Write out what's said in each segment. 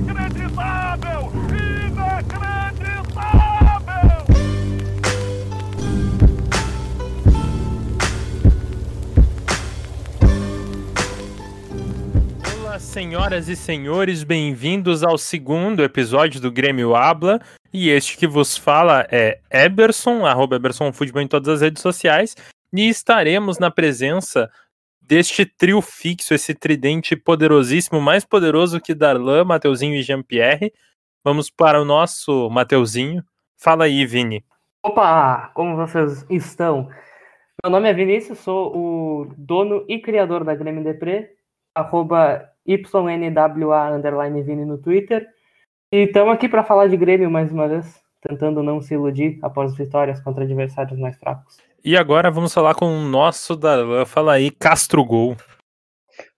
Inacreditável! Inacreditável! Olá, senhoras e senhores, bem-vindos ao segundo episódio do Grêmio Habla. E este que vos fala é Eberson, arroba Eberson Futebol em todas as redes sociais. E estaremos na presença deste trio fixo, esse tridente poderosíssimo, mais poderoso que Darlan, Mateuzinho e Jean-Pierre. Vamos para o nosso Mateuzinho. Fala aí, Vini. Opa, como vocês estão? Meu nome é Vinícius, sou o dono e criador da Grêmio Depre, arroba YNWA underline Vini no Twitter. E estamos aqui para falar de Grêmio mais uma vez, tentando não se iludir após vitórias contra adversários mais fracos. E agora vamos falar com o nosso Darlan. Fala aí, Castro Gol.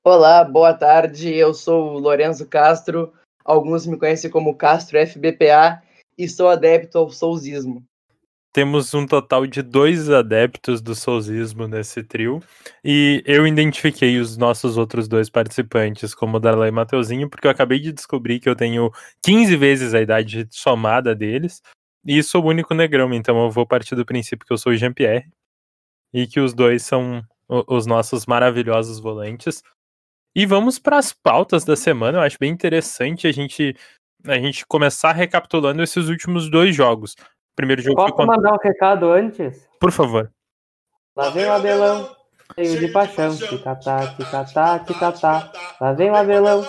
Olá, boa tarde. Eu sou o Lorenzo Castro. Alguns me conhecem como Castro FBPA e sou adepto ao souzismo. Temos um total de dois adeptos do souzismo nesse trio. E eu identifiquei os nossos outros dois participantes como Darlan e Mateuzinho, porque eu acabei de descobrir que eu tenho 15 vezes a idade somada deles. E sou o único negrão, então eu vou partir do princípio que eu sou o Jean-Pierre. E que os dois são os nossos maravilhosos volantes. E vamos para as pautas da semana. Eu acho bem interessante a gente, a gente começar recapitulando esses últimos dois jogos. Primeiro jogo Posso contra. mandar um recado antes? Por favor. Lá vem o Abelão, cheio de paixão, ticatá, ticatá, ticatá. Lá vem o Abelão,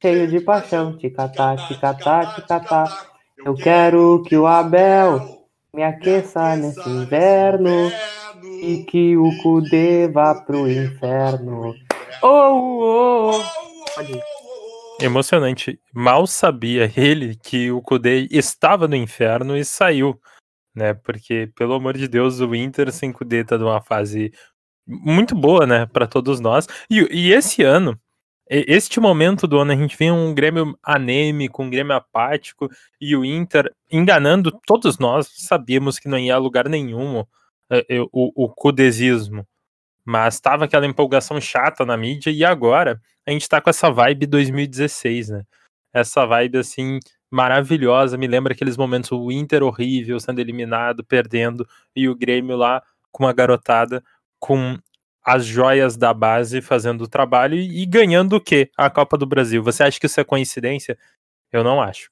cheio de paixão, ticatá, ticatá, ticatá. Eu quero que o Abel me aqueça nesse inverno e que o Cudê vá pro inferno. Oh, oh, oh. Pode ir. Emocionante. Mal sabia ele que o Kudê estava no inferno e saiu, né? Porque, pelo amor de Deus, o Inter sem Kudê tá numa fase muito boa, né, para todos nós. E, e esse ano, este momento do ano, a gente vê um Grêmio anêmico, um Grêmio apático e o Inter enganando todos nós. Sabíamos que não ia a lugar nenhum eh, eh, o, o Kudezismo. Mas tava aquela empolgação chata na mídia e agora a gente tá com essa vibe 2016, né? Essa vibe assim maravilhosa, me lembra aqueles momentos o Inter horrível, sendo eliminado, perdendo e o Grêmio lá com uma garotada com as joias da base fazendo o trabalho e, ganhando o quê? A Copa do Brasil. Você acha que isso é coincidência? Eu não acho.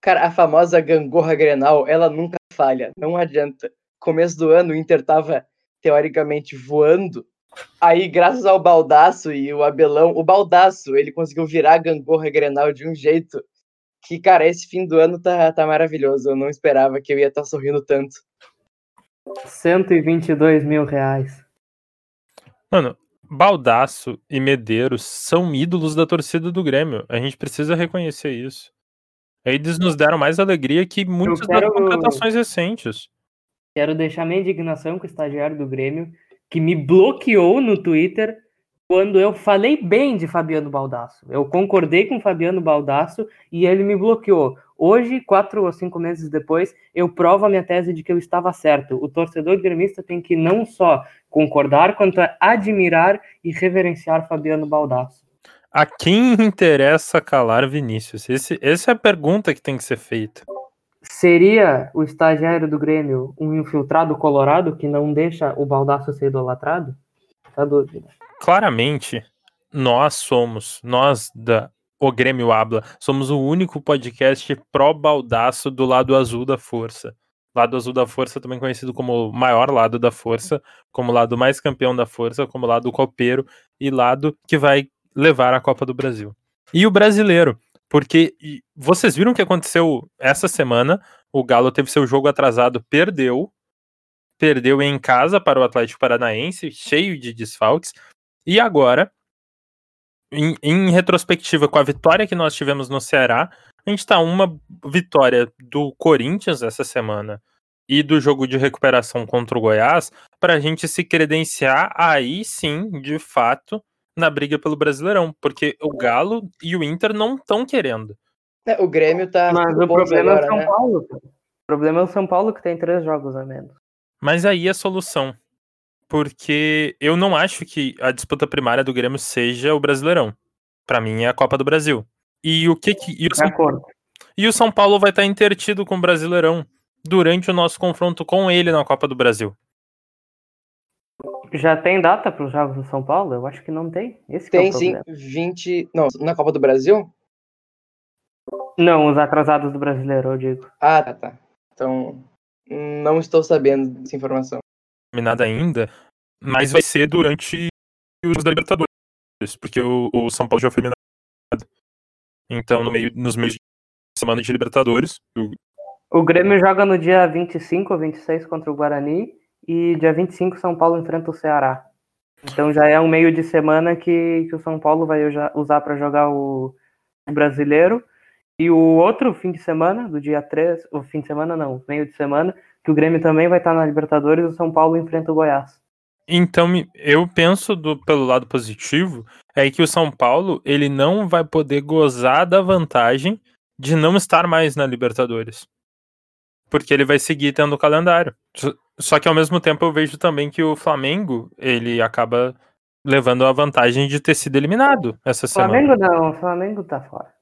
Cara, a famosa gangorra Grenal, ela nunca falha, não adianta. Começo do ano, o Inter tava teoricamente voando. Aí, graças ao Baldaço e o Abelão, o Baldaço, ele conseguiu virar a gangorra Grenal de um jeito que, cara, esse fim do ano tá, tá maravilhoso. Eu não esperava que eu ia estar sorrindo tanto. 122 mil reais. Mano, Baldaço e Medeiros são ídolos da torcida do Grêmio. A gente precisa reconhecer isso. Eles nos deram mais alegria que muitas das quero- contratações recentes. Quero deixar minha indignação com o estagiário do Grêmio, que me bloqueou no Twitter quando eu falei bem de Fabiano Baldasso. Eu concordei com Fabiano Baldasso e ele me bloqueou. Hoje, quatro ou cinco meses depois, eu provo a minha tese de que eu estava certo. O torcedor gremista tem que não só concordar, quanto admirar e reverenciar Fabiano Baldasso. A quem interessa calar Vinícius? Esse, essa é a pergunta que tem que ser feita. Seria o estagiário do Grêmio um infiltrado colorado que não deixa o Baldasso ser idolatrado? Tá dúvida. Claramente, nós somos, nós da O Grêmio Habla, somos o único podcast pró-baldaço do lado azul da força. Lado azul da força, também conhecido como maior lado da força, como lado mais campeão da força, como lado copeiro e lado que vai levar a Copa do Brasil. E o brasileiro, porque vocês viram o que aconteceu essa semana? O Galo teve seu jogo atrasado, perdeu, perdeu em casa para o Atlético Paranaense, cheio de desfalques. E agora, em, em retrospectiva, com a vitória que nós tivemos no Ceará, a gente tá uma vitória do Corinthians essa semana e do jogo de recuperação contra o Goiás para a gente se credenciar aí sim, de fato, na briga pelo Brasileirão, porque o Galo e o Inter não estão querendo. É, O Grêmio tá Mas o problema é o agora, São né? Paulo. O problema é o São Paulo que tem três jogos a menos. Mas aí a solução. Porque eu não acho que a disputa primária do Grêmio seja o Brasileirão. Pra mim é a Copa do Brasil. E o que que. E o, De São, acordo. e o São Paulo vai estar intertido com o Brasileirão durante o nosso confronto com ele na Copa do Brasil. Já tem data para os Jogos do São Paulo? Eu acho que não tem. Esse é Tem o sim, problema. 20. Não, na Copa do Brasil? Não, os atrasados do brasileiro, eu digo. Ah, tá, tá. Então, não estou sabendo dessa informação. Terminada ainda, mas vai ser durante os Jogos da Libertadores, porque o, o São Paulo já foi eliminado. Então, no meio, nos meios de semana de Libertadores, o- O Grêmio joga no dia 25 ou 26 contra o Guarani e dia 25 São Paulo enfrenta o Ceará. Então já é um meio de semana que, que o São Paulo vai usar para jogar o, o brasileiro. E o outro fim de semana, do dia 3, o fim de semana não, meio de semana, que o Grêmio também vai estar na Libertadores, o São Paulo enfrenta o Goiás. Então, eu penso do, pelo lado positivo, é que o São Paulo, ele não vai poder gozar da vantagem de não estar mais na Libertadores. Porque ele vai seguir tendo o calendário. Só- que ao mesmo tempo eu vejo também que o Flamengo, ele acaba levando a vantagem de ter sido eliminado essa semana. Flamengo não, Flamengo tá fora.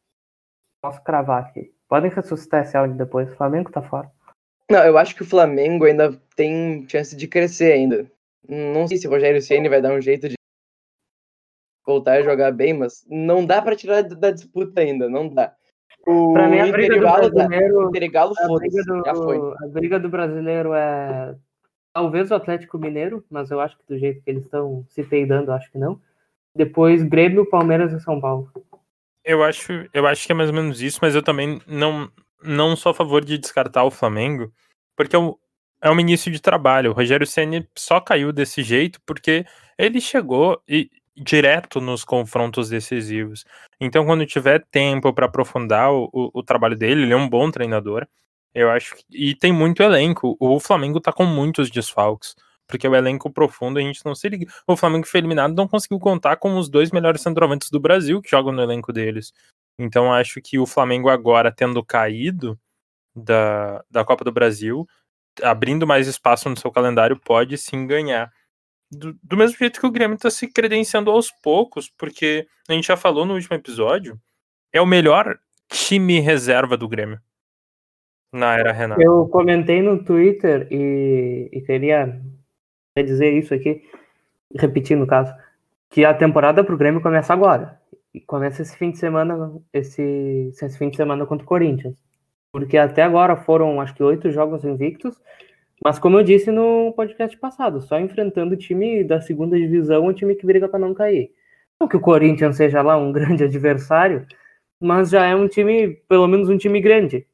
Posso cravar aqui. Podem ressuscitar esse áudio depois, Flamengo tá fora. Não, eu acho que o Flamengo ainda tem chance de crescer ainda. Não sei se o Rogério Ceni vai dar um jeito de voltar a jogar bem, mas não dá pra tirar da disputa ainda, não dá. O Pra mim, a briga do brasileiro, O Intergalo, a briga do, já foi. a briga do brasileiro é talvez o Atlético Mineiro, mas eu acho que do jeito que eles estão se peidando, acho que não. Depois Grêmio, Palmeiras e São Paulo. Eu acho, eu acho que é mais ou menos isso, mas eu também não, não sou a favor de descartar o Flamengo, porque é, é um início de trabalho. O Rogério Ceni só caiu desse jeito porque ele chegou e, direto nos confrontos decisivos. Então, quando tiver tempo para aprofundar o, o, o trabalho dele, ele é um bom treinador. Eu acho que, e tem muito elenco. O Flamengo tá com muitos desfalques. Porque o elenco profundo a gente não se liga. O Flamengo foi eliminado não conseguiu contar com os dois melhores centroavantes do Brasil que jogam no elenco deles. Então acho que o Flamengo agora, tendo caído da, da Copa do Brasil, abrindo mais espaço no seu calendário, pode sim ganhar. Do, do mesmo jeito que o Grêmio está se credenciando aos poucos, porque a gente já falou no último episódio, é o melhor time reserva do Grêmio na era Renato. Eu comentei no Twitter e, e queria dizer isso aqui, repetir no caso, que a temporada pro Grêmio começa agora. E começa esse fim de semana, esse, esse fim de semana contra o Corinthians. Porque até agora foram, acho que, oito jogos invictos. Mas como eu disse no podcast passado, só enfrentando o time da segunda divisão, o time que briga para não cair. Não que o Corinthians seja lá um grande adversário, mas já é um time, pelo menos um time grande.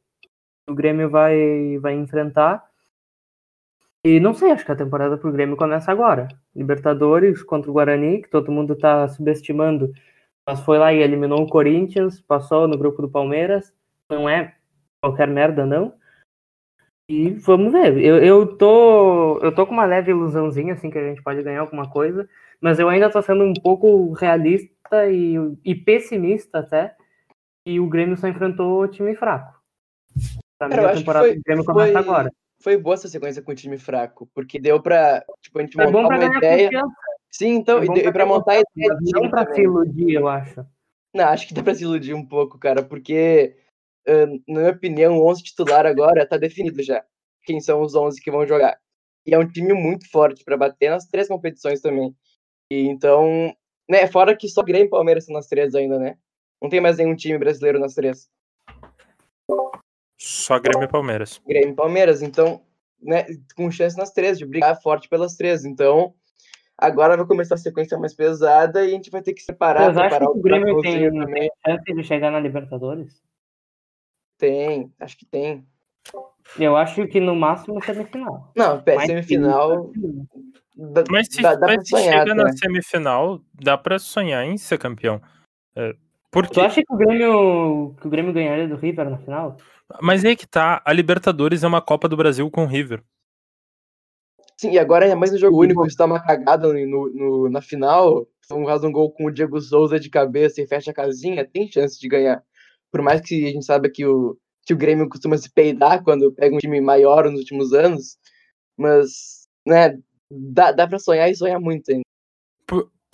O Grêmio vai, vai enfrentar. E não sei, acho que a temporada pro Grêmio começa agora. Libertadores contra o Guarani, que todo mundo tá subestimando, mas foi lá e eliminou o Corinthians, passou no grupo do Palmeiras. Não é qualquer merda, não. E vamos ver. Eu, eu, tô, eu tô com uma leve ilusãozinha, assim, que a gente pode ganhar alguma coisa, mas eu ainda tô sendo um pouco realista e, e pessimista até. E o Grêmio só enfrentou time fraco. Pra mim, Cara, a temporada foi- do Grêmio começa foi- agora. Foi boa essa sequência com o time fraco, porque deu pra, tipo, a gente É montar uma ideia. confiança, Sim, então, é e pra montar a ideia não pra se também. iludir, eu acho. Não, acho que dá pra se iludir um pouco, cara, porque, na minha opinião, o 11 titular agora tá definido já. Quem são os 11 que vão jogar. E é um time muito forte pra bater nas três competições também. E então, né, fora que só Grêmio e Palmeiras estão nas três ainda, né? Não tem mais nenhum time brasileiro nas três. Só Grêmio e Palmeiras. Grêmio e Palmeiras, então, né, com chance nas três, de brigar forte pelas três. Então, agora vai começar a sequência mais pesada e a gente vai ter que separar, Vocês acham que o Grêmio tem, tem chance de chegar na Libertadores? Tem, acho que tem. Eu acho que no máximo semifinal. Não, pé, Mas semifinal. Dá, Mas se, dá, dá mas se sonhar, chega né? na semifinal, dá pra sonhar em ser campeão. É, porque, Tu acha que o Grêmio, que o Grêmio ganharia do River na final? mas aí que tá, a Libertadores é uma Copa do Brasil com o River. Sim, e agora é mais um jogo único, isso tá uma cagada no, no- na final. São faz um gol com o Diego Souza de cabeça e fecha a casinha, tem chance de ganhar. Por mais que a gente saiba que o, que o Grêmio costuma se peidar quando pega um time maior nos últimos anos, mas, né, dá, dá pra sonhar e sonhar muito ainda.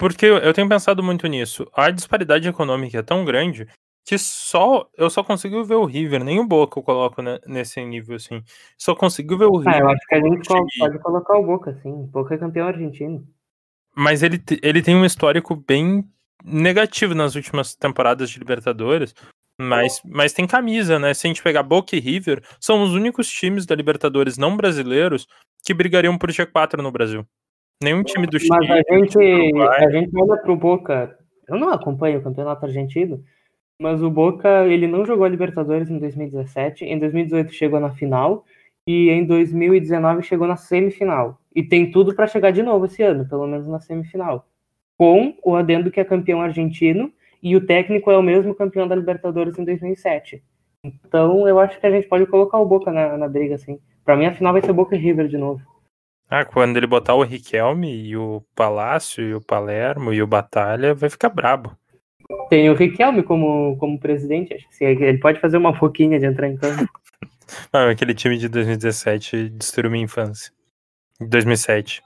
Porque eu tenho pensado muito nisso. A disparidade econômica é tão grande que só eu só consigo ver o River, nem o Boca eu coloco ne- nesse nível assim. Só consigo ver o Ah, River. eu acho que a gente pode colocar o Boca, sim. O Boca é campeão argentino. mas ele, ele tem um histórico bem negativo nas últimas temporadas de Libertadores. Mas, mas tem camisa, né? Se a gente pegar Boca e River, são os únicos times da Libertadores não brasileiros que brigariam por G4 no Brasil. Nenhum time do Chile. Mas a gente, a gente olha pro Boca. Eu não acompanho o campeonato argentino, mas o Boca ele não jogou a Libertadores em 2017. Em 2018 chegou na final e em 2019 chegou na semifinal. E tem tudo para chegar de novo esse ano, pelo menos na semifinal. Com o adendo que é campeão argentino e o técnico é o mesmo campeão da Libertadores em 2007. Então eu acho que a gente pode colocar o Boca na, na briga, assim. Pra mim a final vai ser Boca e River de novo. Ah, quando ele botar o Riquelme e o Palácio e o Palermo e o Batalha, vai ficar brabo. Tem o Riquelme como, como presidente, acho que ele pode fazer uma foquinha de entrar em campo. Ah, aquele time de 2017 destruiu minha infância. 2007.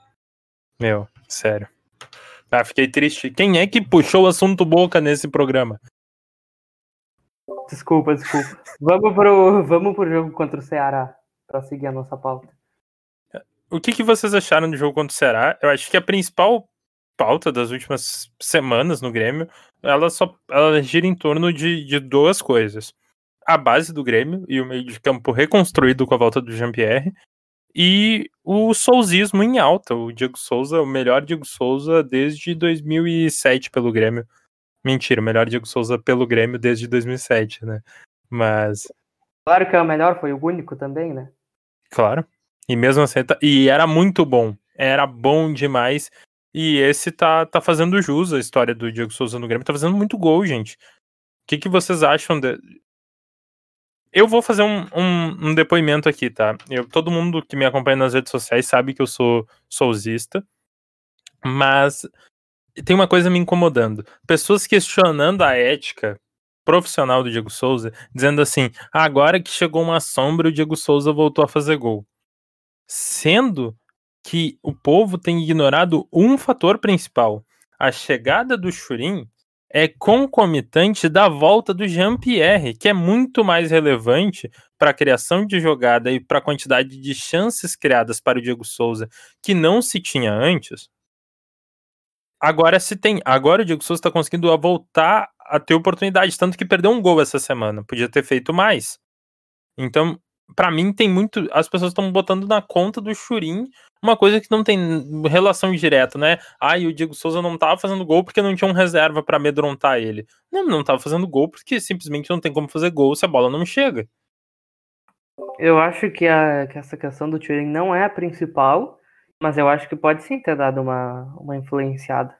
Meu, sério. Ah, fiquei triste. Quem é que puxou o assunto boca nesse programa? Desculpa, desculpa. Vamos pro, vamos pro jogo contra o Ceará, pra seguir a nossa pauta. O que, que vocês acharam do jogo contra o Ceará? Eu acho que a principal pauta das últimas semanas no Grêmio, ela só ela gira em torno de, de duas coisas. A base do Grêmio e o meio de campo reconstruído com a volta do Jean-Pierre e o souzismo em alta. O Diego Souza, o melhor Diego Souza desde 2007 pelo Grêmio. Mentira, o melhor Diego Souza pelo Grêmio desde 2007, né? Mas, Claro que é o melhor, foi o único também, né? claro. E mesmo assim, tá- e era muito bom. Era bom demais. E esse tá, tá fazendo jus à história do Diego Souza no Grêmio. Tá fazendo muito gol, gente. O que, que vocês acham de... Eu vou fazer um, um, um depoimento aqui, tá? Eu, todo mundo que me acompanha nas redes sociais sabe que eu sou souzista. Mas tem uma coisa me incomodando. Pessoas questionando a ética profissional do Diego Souza, dizendo assim: "Ah, agora que chegou uma sombra, o Diego Souza voltou a fazer gol. Sendo que o povo tem ignorado um fator principal. A chegada do Churin é concomitante da volta do Jean-Pierre, que é muito mais relevante para a criação de jogada e para a quantidade de chances criadas para o Diego Souza que não se tinha antes. Agora se tem. Agora o Diego Souza está conseguindo voltar a ter oportunidade, tanto que perdeu um gol essa semana. Podia ter feito mais. Então, para mim, tem muito. As pessoas estão botando na conta do Churin uma coisa que não tem relação direta, né? Ah, e o Diego Souza não tava fazendo gol porque não tinha um reserva para amedrontar ele. Não, não tava fazendo gol porque simplesmente não tem como fazer gol se a bola não chega. Eu acho que, a, que essa questão do Turing não é a principal, mas eu acho que pode sim ter dado uma, uma influenciada.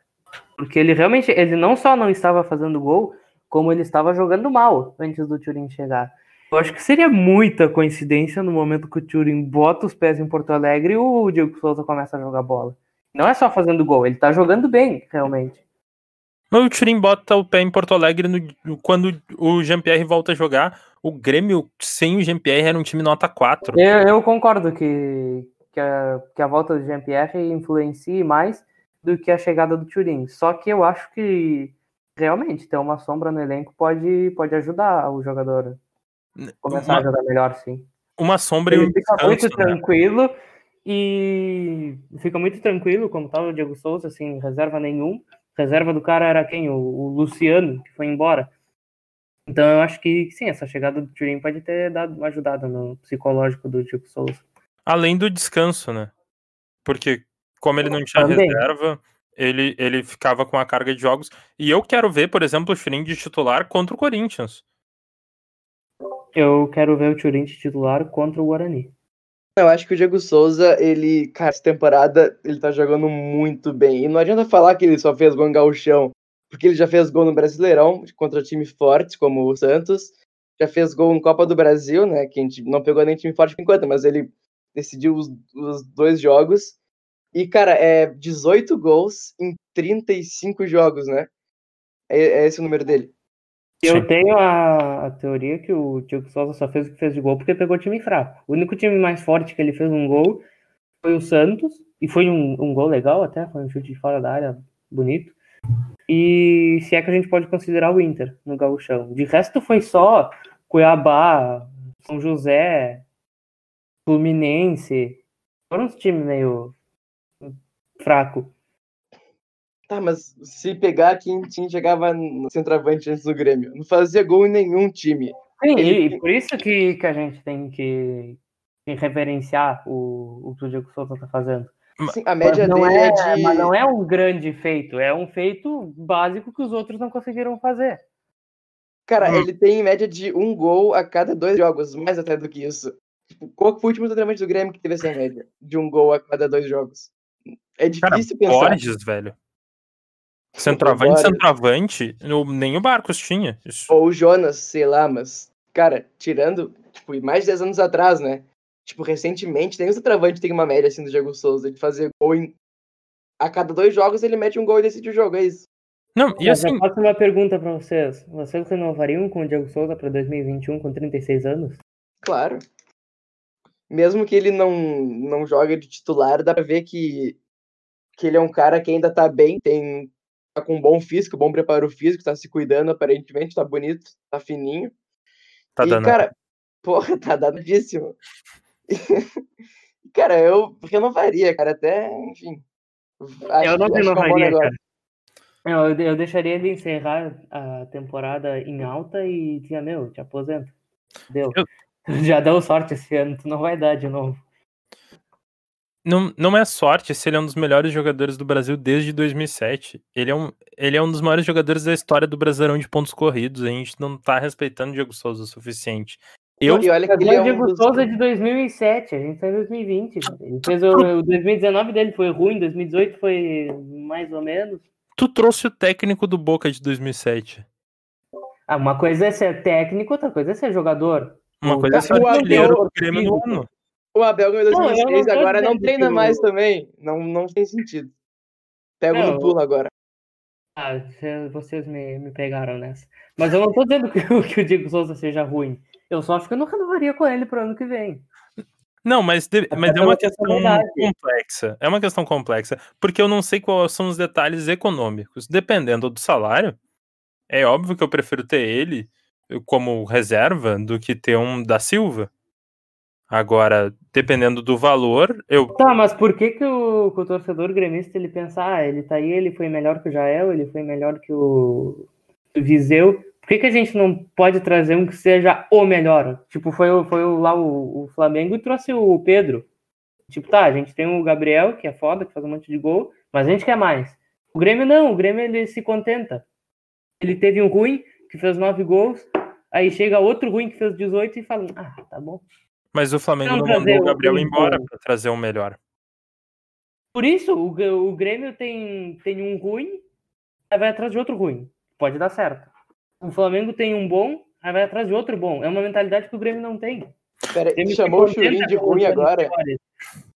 Porque ele realmente, ele não só não estava fazendo gol, como ele estava jogando mal antes do Turing chegar. Eu acho que seria muita coincidência no momento que o Turing bota os pés em Porto Alegre e o Diego Souza começa a jogar bola. Não é só fazendo gol, ele tá jogando bem, realmente. Mas o Turim bota o pé em Porto Alegre no- quando o Jean-Pierre volta a jogar. O Grêmio sem o Jean-Pierre era um time nota 4. Eu, eu concordo que, que, a, que a volta do Jean-Pierre influencie mais do que a chegada do Turin. Só que eu acho que realmente ter uma sombra no elenco pode, pode ajudar o jogador começar Uma, a jogar melhor, sim. uma sombra e Ele fica muito né? tranquilo e fica muito tranquilo, como tava o Diego Souza, sem reserva nenhum. Reserva do cara era quem? O, o Luciano, que foi embora. Então eu acho que sim, essa chegada do Turin pode ter dado uma ajudada no psicológico do Diego Souza. Além do descanso, né? Porque como ele não tinha Também. reserva, ele, ele ficava com a carga de jogos. E eu quero ver, por exemplo, o Churin de titular contra o Corinthians. Eu quero ver o Turin de titular contra o Guarani. Eu acho que o Diego Souza, ele, cara, essa temporada, ele tá jogando muito bem. E não adianta falar que ele só fez gol em gauchão, porque ele já fez gol no Brasileirão, contra times fortes, como o Santos. Já fez gol em Copa do Brasil, né, que a gente não pegou nem time forte por enquanto, mas ele decidiu os, os dois jogos. E, cara, é 18 gols em 35 jogos, né? É, é esse o número dele. Eu Sim. tenho a, a teoria que o Diego Souza só fez o que fez de gol porque pegou time fraco. O único time mais forte que ele fez um gol foi o Santos, e foi um, um gol legal até, foi um chute de fora da área bonito. E se é que a gente pode considerar o Inter no gauchão. De resto foi só Cuiabá, São José, Fluminense. Foram uns times meio fraco. Tá, mas se pegar quem tinha chegava no centroavante antes do Grêmio, não fazia gol em nenhum time. Sim, Ele- e por isso que, que a gente tem que, que reverenciar o, o que o Diego Souza tá fazendo. Sim, a média mas, não dele é, é, de. mas não é um grande feito, é um feito básico que os outros não conseguiram fazer. Cara, Hum. ele tem em média de um gol a cada dois jogos, mais até do que isso. Tipo, qual foi o último centroavante do Grêmio que teve essa média? De um gol a cada dois jogos. É Cara, difícil pensar. Borges, velho. Centroavante, centroavante, no- nem o Barcos tinha. Isso. Ou o Jonas, sei lá, mas, cara, tirando, tipo, mais de 10 anos atrás, né? Tipo, recentemente, tem um centroavante tem uma média assim do Diego Souza de fazer gol em. A cada dois jogos ele mete um gol e decide o jogo, é isso. Não, e Mas assim, eu faço uma pergunta pra vocês. Vocês renovariam com o Diego Souza pra 2021 com 36 anos? Claro. Mesmo que ele não, não jogue de titular, dá pra ver que, que ele é um cara que ainda tá bem, tem com um bom físico, bom preparo físico, tá se cuidando aparentemente, tá bonito, tá fininho. tá e, dando. cara, porra, tá danadíssimo. cara, eu renovaria, cara, até, enfim. Acho, eu não é um renovaria, negócio. cara. Não, eu, eu deixaria ele encerrar a temporada em alta e tinha, meu, te aposenta. Deu. Eu- Já deu sorte esse ano, tu não vai dar de novo. Não, não é sorte se ele é um dos melhores jogadores do Brasil desde 2007. Ele é, um, ele é um dos maiores jogadores da história do Brasileirão de pontos corridos. A gente não tá respeitando o Diego Souza o suficiente. Eu, E olha que ele é o um Diego dos... Souza é de 2007, a gente tá em 2020. Ele fez o, o 2019 dele foi ruim, 2018 foi mais ou menos. tu trouxe o técnico do Boca de 2007. Ah, uma coisa é ser técnico, outra coisa é ser jogador. Uma O coisa é ser artilheiro do Grêmio no ano. O Abel ganhou em Não, eu não 2006, tô agora não treina mais também. Não, não tem sentido. Pego Não, no pulo agora. Ah, cê- vocês me, me pegaram nessa. Mas eu não tô dizendo que, o- que o Diego Souza seja ruim. Eu só acho que eu não renovaria com ele pro ano que vem. Não, mas, de- mas é pela uma questão complexa. É uma questão complexa. Porque eu não sei quais são os detalhes econômicos. Dependendo do salário, é óbvio que eu prefiro ter ele como reserva do que ter um da Silva. Agora, dependendo do valor, eu. Tá, mas por que que o, que o torcedor gremista ele pensa, ah, ele tá aí, ele foi melhor que o Jael, ele foi melhor que o, Viseu. Por que, que a gente não pode trazer um que seja o melhor? Tipo, foi, foi lá o, o Flamengo e trouxe o Pedro. Tipo, tá, a gente tem o Gabriel, que é foda, que faz um monte de gol, mas a gente quer mais. O Grêmio não, o Grêmio ele se contenta. Ele teve um ruim, que fez nove gols, aí chega outro ruim que fez 18 e fala, ah, tá bom. Mas o Flamengo Não mandou o Gabriel embora pra trazer o melhor. Por isso, o, o Grêmio tem, tem um ruim, aí vai atrás de outro ruim. Pode dar certo. O Flamengo tem um bom, aí vai atrás de outro bom. É uma mentalidade que o Grêmio não tem. Pera, O Grêmio chamou o Churinho de ruim agora?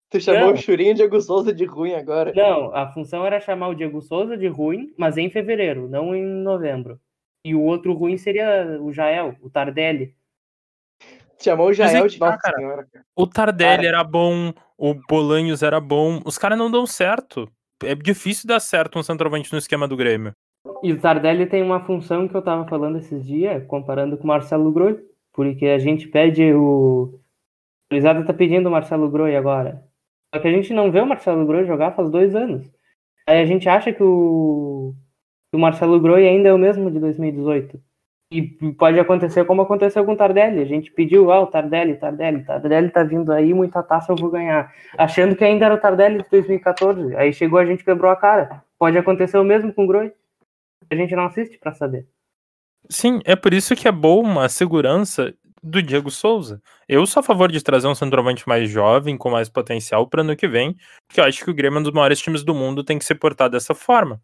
Tu chamou Não. o Churinho de Diego Souza de ruim agora? Não, a função era chamar o Diego Souza de ruim, mas em fevereiro, não em novembro. E o outro ruim seria o Jael, o Tardelli. Chamou o é Jael de tá, Nossa cara. Senhora. cara. O Tardelli Cara. era bom, o Bolanhos era bom. Os caras não dão certo. É difícil dar certo um centroavante no esquema do Grêmio. E o Tardelli tem uma função que eu tava falando esses dias, comparando com o Marcelo Groi, porque a gente pede o. O Luizada tá pedindo o Marcelo Groi agora. Só que a gente não vê o Marcelo Groi jogar faz dois anos. Aí a gente acha que o, que o Marcelo Groi ainda é o mesmo de 2018. E pode acontecer como aconteceu com o Tardelli. A gente pediu, ah, o Tardelli, Tardelli, Tardelli tá vindo aí, muita taça eu vou ganhar. Achando que ainda era o Tardelli de 2014. Aí chegou, a gente quebrou a cara. Pode acontecer o mesmo com o Groi. A gente não assiste pra saber. Sim, é por isso que é bom a segurança do Diego Souza. Eu sou a favor de trazer um centroavante mais jovem, com mais potencial para ano que vem, porque eu acho que o Grêmio é um dos maiores times do mundo, tem que ser portado dessa forma.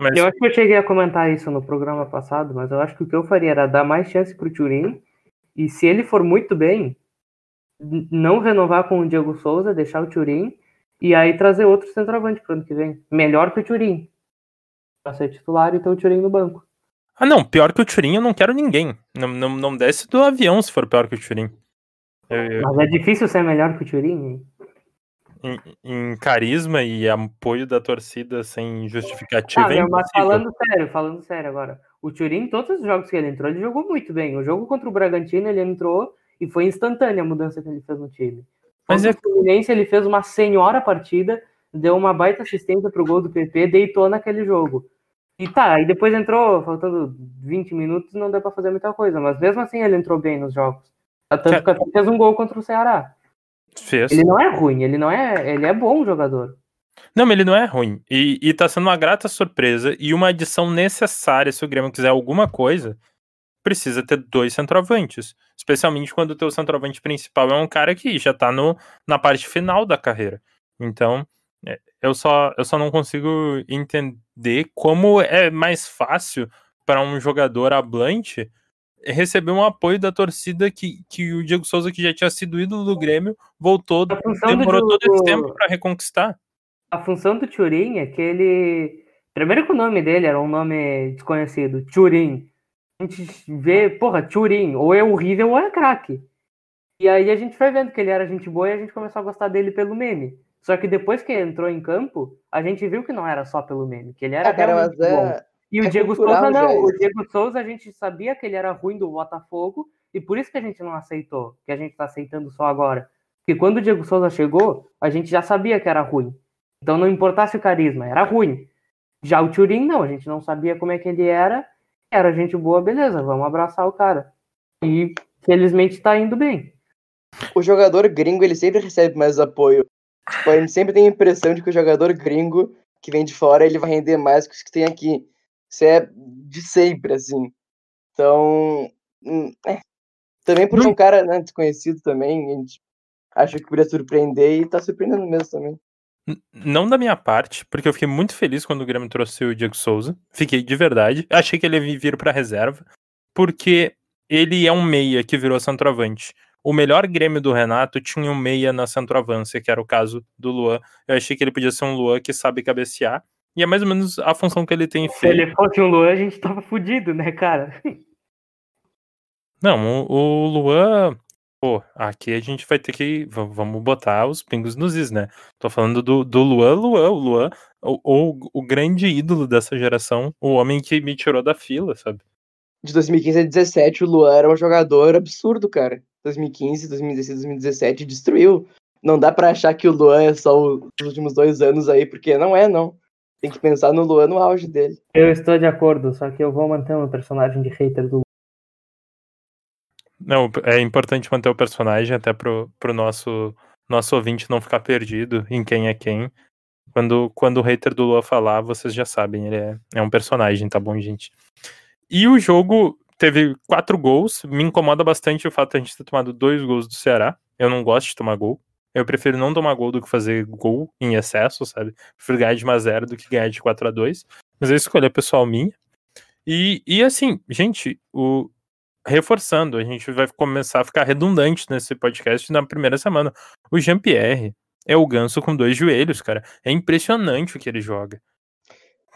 Mas Eu acho que eu cheguei a comentar isso no programa passado, mas eu acho que o que eu faria era dar mais chance pro Turim. E se ele for muito bem, não renovar com o Diego Souza, deixar o Turim e aí trazer outro centroavante pro ano que vem. Melhor que o Turim. Pra ser titular e ter o Turim no banco. Ah, não, pior que o Turim eu não quero ninguém. Não, não, não desce do avião se for pior que o Turim. Eu- eu- Mas é difícil ser melhor que o Turim. Em, em carisma e apoio da torcida sem justificativa. Ah, é meu, mas falando sério, falando sério agora. O Turin, todos os jogos que ele entrou, ele jogou muito bem. O jogo contra o Bragantino, ele entrou e foi instantânea a mudança que ele fez no time. Mas Contra é- o Fluminense, ele fez uma senhora partida, deu uma baita assistência pro gol do PP, deitou naquele jogo. E tá, aí depois entrou, faltando 20 minutos, não deu pra fazer muita coisa, mas mesmo assim ele entrou bem nos jogos. Tanto que até fez um gol contra o Ceará. Fez. Ele não é ruim, ele não é, ele é bom jogador. Não, mas ele não é ruim. E, e tá sendo uma grata surpresa e uma adição necessária se o Grêmio quiser alguma coisa. Precisa ter dois centroavantes. Especialmente quando o teu centroavante principal é um cara que já tá no, na parte final da carreira. Então, é, eu só, eu só não consigo entender como é mais fácil para um jogador hablante receber um apoio da torcida que, que o Diego Souza, que já tinha sido ídolo do Grêmio, voltou, A função do demorou todo esse tempo para reconquistar. A função do Turin é que ele. Primeiro que o nome dele era um nome desconhecido, Turin. A gente vê, porra, Turin, ou é horrível ou é craque. E aí a gente foi vendo que ele era gente boa e a gente começou a gostar dele pelo meme. Só que depois que ele entrou em campo, a gente viu que não era só pelo meme, que ele era Ah, cara, mas bom. é. E o é Diego cultural Souza não. já O. Diego Souza a gente sabia que ele era ruim do Botafogo e por isso que a gente não aceitou, que a gente tá aceitando só agora. Porque quando o Diego Souza chegou, a gente já sabia que era ruim. Então não importasse o carisma, era ruim. Já o Turin não, a gente não sabia como é que ele era. Era gente boa, beleza, vamos abraçar o cara. E felizmente tá indo bem. O jogador gringo, ele sempre recebe mais apoio. Tipo, a gente sempre tem a impressão de que o jogador gringo que vem de fora, ele vai render mais que os que tem aqui. Isso é de sempre, assim. Então, hum, é. Também por um cara né, desconhecido também, a gente acha que poderia surpreender e tá surpreendendo mesmo também. Não da minha parte, porque eu fiquei muito feliz quando o Grêmio trouxe o Diego Souza. Fiquei de verdade. Achei que ele ia vir pra reserva, porque ele é um meia que virou centroavante. O melhor Grêmio do Renato tinha um meia na centroavância, que era o caso do Luan. Eu achei que ele podia ser um Luan que sabe cabecear. E é mais ou menos a função que ele tem Se feito. ele fosse um Luan, a gente tava fudido, né, cara? Não, o, o Luan. Pô, aqui a gente vai ter que. va- Vamos botar os pingos nos is, né? Tô falando do, do Luan, Luan, o Luan, o, o, o grande ídolo dessa geração, o homem que me tirou da fila, sabe? De 2015 a 2017, o Luan era um jogador absurdo, cara. 2015, 2016, 2017, destruiu. Não dá pra achar que o Luan é só os últimos dois anos aí, porque não é, não. Tem que pensar no Luan no auge dele. Eu estou de acordo, só que eu vou manter o meu personagem de hater do Não, é importante manter o personagem até pro, pro nosso, nosso ouvinte não ficar perdido em quem é quem. Quando, quando o hater do Lua falar, vocês já sabem, ele é, é um personagem, tá bom, gente? E o jogo teve quatro gols. Me incomoda bastante o fato de a gente ter tomado dois gols do Ceará. Eu não gosto de tomar gol. Eu prefiro não tomar gol do que fazer gol em excesso, sabe? Prefiro ganhar de 1 a 0 do que ganhar de 4 a 2 Mas a escolha é pessoal minha. E, e assim, gente, o, reforçando, a gente vai começar a ficar redundante nesse podcast na primeira semana. O Jean-Pierre é o ganso com dois joelhos, cara. É impressionante o que ele joga.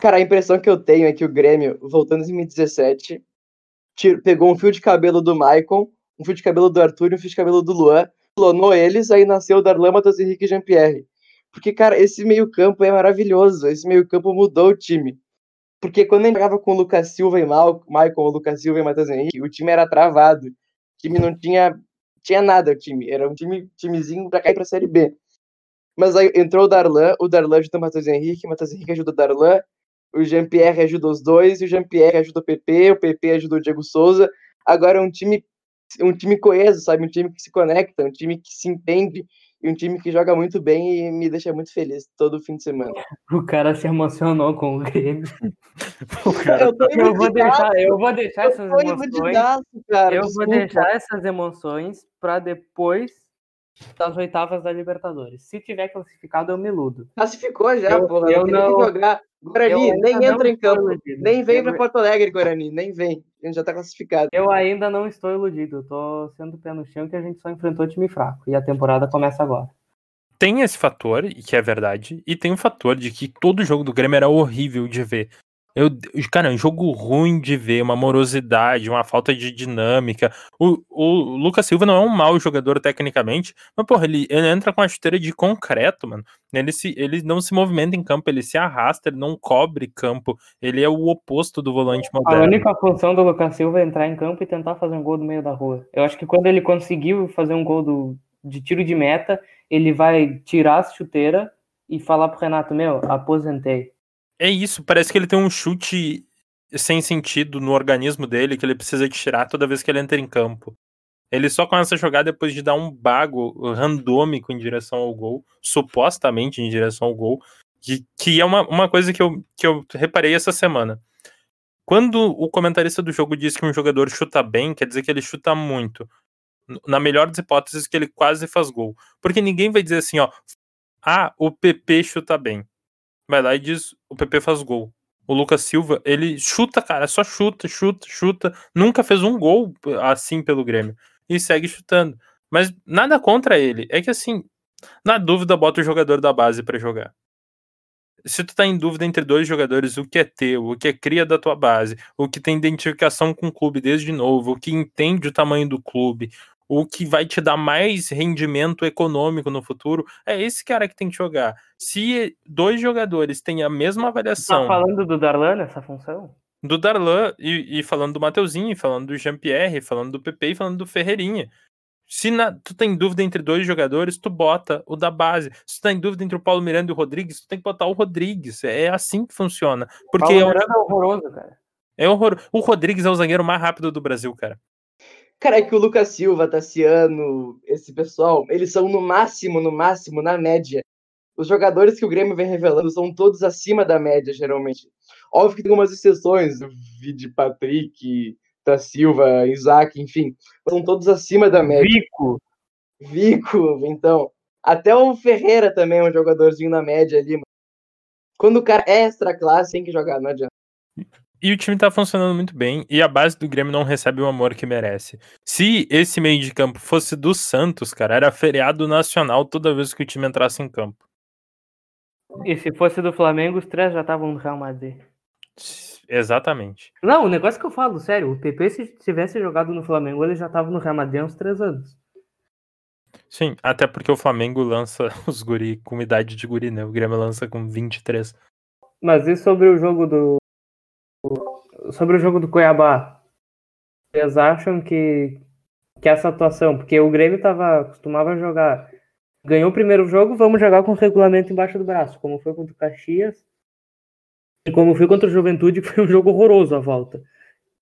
Cara, a impressão que eu tenho é que o Grêmio, voltando em 2017, tir- pegou um fio de cabelo do Maicon, um fio de cabelo do Arthur e um fio de cabelo do Luan, clonou eles, aí nasceu o Darlan, Matheus Henrique Jean-Pierre. Porque, cara, esse meio-campo é maravilhoso. Esse meio-campo mudou o time. Porque quando gente jogava com o Lucas Silva e Mal, Maicon, o Lucas Silva e Matheus Henrique, o time era travado. O time não tinha, tinha nada, o time. Era um time, timezinho pra cair pra Série B. Mas aí entrou o Darlan, o Darlan ajudou o Matheus Henrique, o Matheus Henrique ajudou o Darlan, o Jean-Pierre ajudou os dois, o Jean-Pierre ajudou o PP, o PP ajudou o Diego Souza. Agora é um time, um time coeso, sabe? Um time que se conecta, um time que se entende, e um time que joga muito bem e me deixa muito feliz todo fim de semana. O cara se emocionou com o Grêmio. O cara, Eu Eu vou deixar, eu vou deixar eu essas emoções. cara. Eu vou desculpa. deixar essas emoções pra depois das oitavas da Libertadores. Se tiver classificado, eu me iludo. Classificou já, Eu- porra. eu não. Guarani, eu nem entra em campo. Nem vem Eu- pra Porto Alegre, Guarani. Nem vem. A gente já tá classificado. Eu ainda não estou iludido. Eu tô sendo pé no chão que a gente só enfrentou time fraco. E a temporada começa agora. tem esse fator, e que é verdade, e tem o fator de que todo jogo do Grêmio era horrível de ver. Eu, cara, é um jogo ruim de ver, uma morosidade, uma falta de dinâmica. O, o Lucas Silva não é um mau jogador tecnicamente, mas, porra, ele, ele entra com a chuteira de concreto, mano. Ele, se, ele não se movimenta em campo, ele se arrasta, ele não cobre campo. Ele é o oposto do volante A moderno. única função do Lucas Silva é entrar em campo e tentar fazer um gol do meio da rua. Eu acho que quando ele conseguiu fazer um gol do, de tiro de meta, ele vai tirar a chuteira e falar pro Renato, meu, aposentei. É isso, parece que ele tem um chute sem sentido no organismo dele que ele precisa tirar toda vez que ele entra em campo. Ele só começa a jogar depois de dar um bago randômico em direção ao gol, supostamente em direção ao gol, que, que é uma, uma coisa que eu, que eu reparei essa semana. Quando o comentarista do jogo diz que um jogador chuta bem, quer dizer que ele chuta muito. Na melhor das hipóteses, que ele quase faz gol. Porque ninguém vai dizer assim, ó, ah, o PP chuta bem vai lá e diz: o PP faz gol. O Lucas Silva, ele chuta, cara, só chuta, chuta, chuta. Nunca fez um gol assim pelo Grêmio. E segue chutando. Mas nada contra ele. É que assim, na dúvida, bota o jogador da base para jogar. Se tu tá em dúvida entre dois jogadores, o que é teu, o que é cria da tua base, o que tem identificação com o clube desde novo, o que entende o tamanho do clube, o que vai te dar mais rendimento econômico no futuro, é esse cara que tem que jogar. Se dois jogadores têm a mesma avaliação. Tá falando do Darlan nessa função? Do Darlan, e, e falando do Mateuzinho, falando do Jean-Pierre, falando do PP e falando do Ferreirinha. Se na, tu tem dúvida entre dois jogadores, tu bota o da base. Se tu tem dúvida entre o Paulo Miranda e o Rodrigues, tu tem que botar o Rodrigues. É assim que funciona. Porque Paulo é, Miranda é horroroso, cara. É horror. O Rodrigues é o zagueiro mais rápido do Brasil, cara. Cara, é que o Lucas Silva, Tassiano, esse pessoal, eles são no máximo, no máximo, na média. Os jogadores que o Grêmio vem revelando são todos acima da média, geralmente. Óbvio que tem algumas exceções, de Patrick, da Silva, Isaac, enfim. São todos acima da média. Vico. Vico, então. Até o Ferreira também é um jogadorzinho na média ali. Mano. Quando o cara é extra classe, tem que jogar, não adianta. E o time tá funcionando muito bem e a base do Grêmio não recebe o amor que merece. Se esse meio de campo fosse do Santos, cara, era feriado nacional toda vez que o time entrasse em campo. E se fosse do Flamengo, os três já estavam no Real Madrid. Exatamente. Não, o negócio que eu falo, sério, o PP, se tivesse jogado no Flamengo, ele já tava no Real Madrid há uns três anos. Sim, até porque o Flamengo lança os guri com idade de guri, né? O Grêmio lança com 23. Mas e sobre o jogo do, sobre o jogo do Cuiabá, vocês acham que, que essa atuação, porque o Grêmio tava, costumava jogar, ganhou o primeiro jogo, vamos jogar com o regulamento embaixo do braço, como foi contra o Caxias, e como foi contra o Juventude, que foi um jogo horroroso a volta.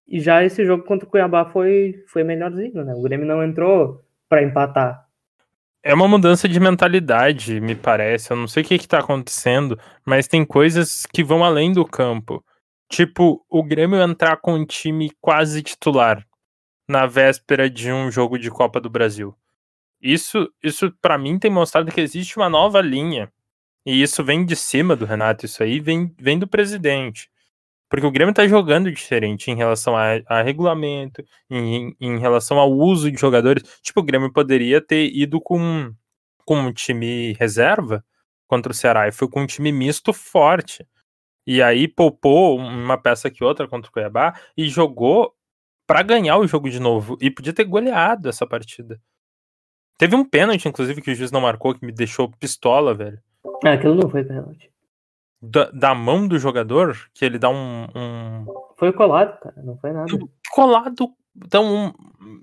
E já esse jogo contra o Cuiabá foi, foi melhorzinho, né? O Grêmio não entrou para empatar. É uma mudança de mentalidade, me parece. Eu não sei o que, que tá acontecendo, mas tem coisas que vão além do campo. Tipo, o Grêmio entrar com um time quase titular na véspera de um jogo de Copa do Brasil. Isso, isso para mim tem mostrado que existe uma nova linha. E isso vem de cima do Renato, isso aí vem, vem do presidente. Porque o Grêmio tá jogando diferente em relação a, a regulamento, em, em relação ao uso de jogadores. Tipo, o Grêmio poderia ter ido com, com um time reserva contra o Ceará e foi com um time misto forte. E aí poupou uma peça que outra contra o Cuiabá e jogou para ganhar o jogo de novo. E podia ter goleado essa partida. Teve um pênalti, inclusive, que o juiz não marcou, que me deixou pistola, velho. Ah, aquilo não foi pênalti. Da, da, mão do jogador, que ele dá um, um, Foi colado, cara, não foi nada. Colado, então, um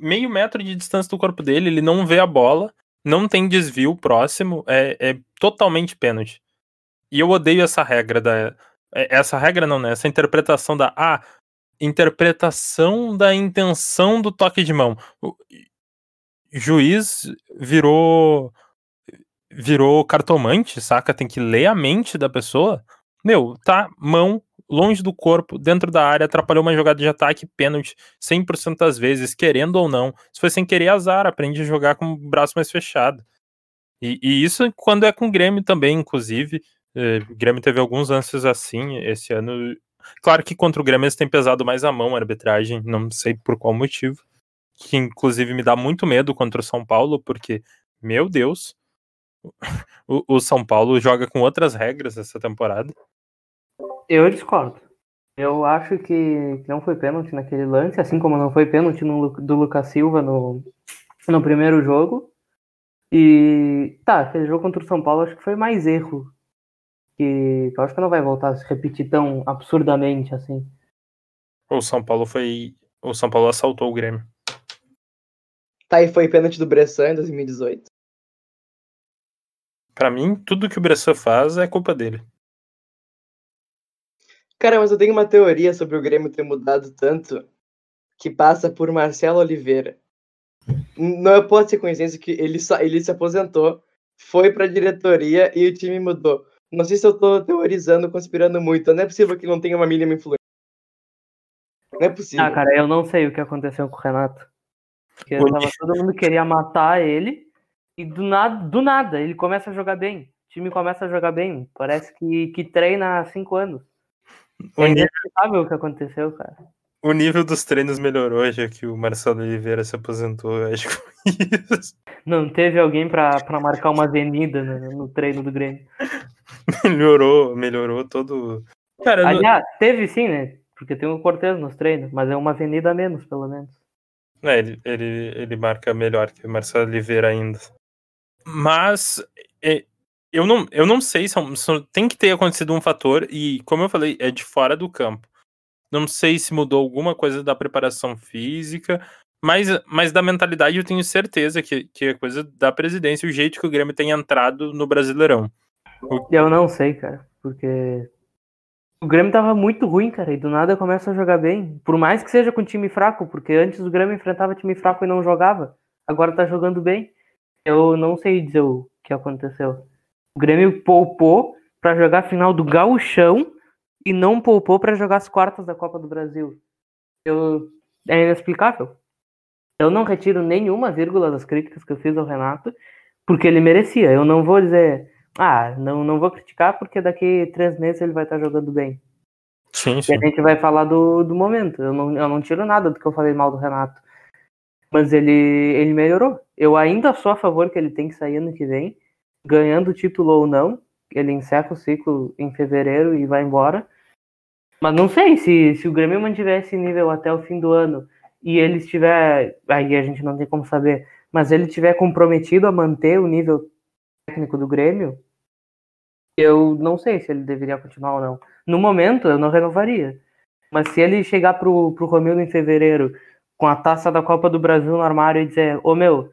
meio metro de distância do corpo dele, ele não vê a bola, não tem desvio próximo, é, é totalmente pênalti. E eu odeio essa regra da, essa regra não, né? Essa interpretação da ah, interpretação da intenção do toque de mão. O juiz virou virou cartomante, saca? Tem que ler a mente da pessoa. Meu, tá mão longe do corpo, dentro da área, atrapalhou uma jogada de ataque, pênalti 100% das vezes, querendo ou não. Se foi sem querer, azar, aprende a jogar com o braço mais fechado. E, e isso quando é com o Grêmio também, inclusive. É, o Grêmio teve alguns lances assim esse ano. Claro que contra o Grêmio eles têm pesado mais a mão a arbitragem, não sei por qual motivo. Que inclusive me dá muito medo contra o São Paulo, porque, meu Deus, o, o São Paulo joga com outras regras essa temporada. Eu discordo. Eu acho que não foi pênalti naquele lance, assim como não foi pênalti no, do Lucas Silva no, no primeiro jogo. E tá, aquele jogo contra o São Paulo acho que foi mais erro. Que eu acho que não vai voltar a se repetir tão absurdamente assim. O São Paulo foi. O São Paulo assaltou o Grêmio. Tá, e foi pênalti do Bressan em 2018. Pra mim, tudo que o Bressan faz é culpa dele. Cara, mas eu tenho uma teoria sobre o Grêmio ter mudado tanto que passa por Marcelo Oliveira. Não pode ser coincidência que ele, só, ele se aposentou, foi pra diretoria e o time mudou. Não sei se eu tô teorizando, conspirando muito. Não é possível que não tenha uma mínima influência. Não é possível. Ah, cara, eu não sei o que aconteceu com o Renato. Porque tava, todo mundo queria matar ele e do nada, do nada ele começa a jogar bem. O time começa a jogar bem. Parece que, que treina há cinco anos. É nível, inexplicável o que aconteceu, cara. O nível dos treinos melhorou já que o Marcelo Oliveira se aposentou. Eu acho que foi isso. Não teve alguém pra, pra marcar uma avenida no, no treino do Grêmio. Melhorou, melhorou todo. Cara, Aliás, teve sim, né? Porque tem o Cortez nos treinos, mas é uma avenida a menos, pelo menos. É, ele, ele, ele marca melhor que o Marcelo Oliveira ainda. Mas é, eu, não, eu não sei se, é um- se tem que ter acontecido um fator, e como eu falei, é de fora do campo. Não sei se mudou alguma coisa da preparação física, mas, mas da mentalidade eu tenho certeza que, que é coisa da presidência, o jeito que o Grêmio tem entrado no Brasileirão. Eu não sei, cara, porque o Grêmio tava muito ruim, cara, e do nada começa a jogar bem. Por mais que seja com time fraco, porque antes o Grêmio enfrentava time fraco e não jogava. Agora tá jogando bem. Eu não sei dizer o que aconteceu. O Grêmio poupou pra jogar a final do Gauchão e não poupou pra jogar as quartas da Copa do Brasil. Eu... É inexplicável. Eu não retiro nenhuma vírgula das críticas que eu fiz ao Renato, porque ele merecia. Eu não vou dizer, ah, não, não vou criticar porque daqui três meses ele vai estar jogando bem. Sim, E sim. a gente vai falar do, do momento. Eu não, eu não tiro nada do que eu falei mal do Renato. Mas ele, ele melhorou. Eu ainda sou a favor que ele tem que sair ano que vem, ganhando o título ou não. Ele encerra o ciclo em fevereiro e vai embora. Mas não sei se, se o Grêmio mantiver esse nível até o fim do ano e ele estiver. Aí a gente não tem como saber. Mas ele estiver comprometido a manter o nível técnico do Grêmio, eu não sei se ele deveria continuar ou não. No momento, eu não renovaria. Mas se ele chegar pro, pro Romildo em fevereiro com a taça da Copa do Brasil no armário e dizer, ô meu,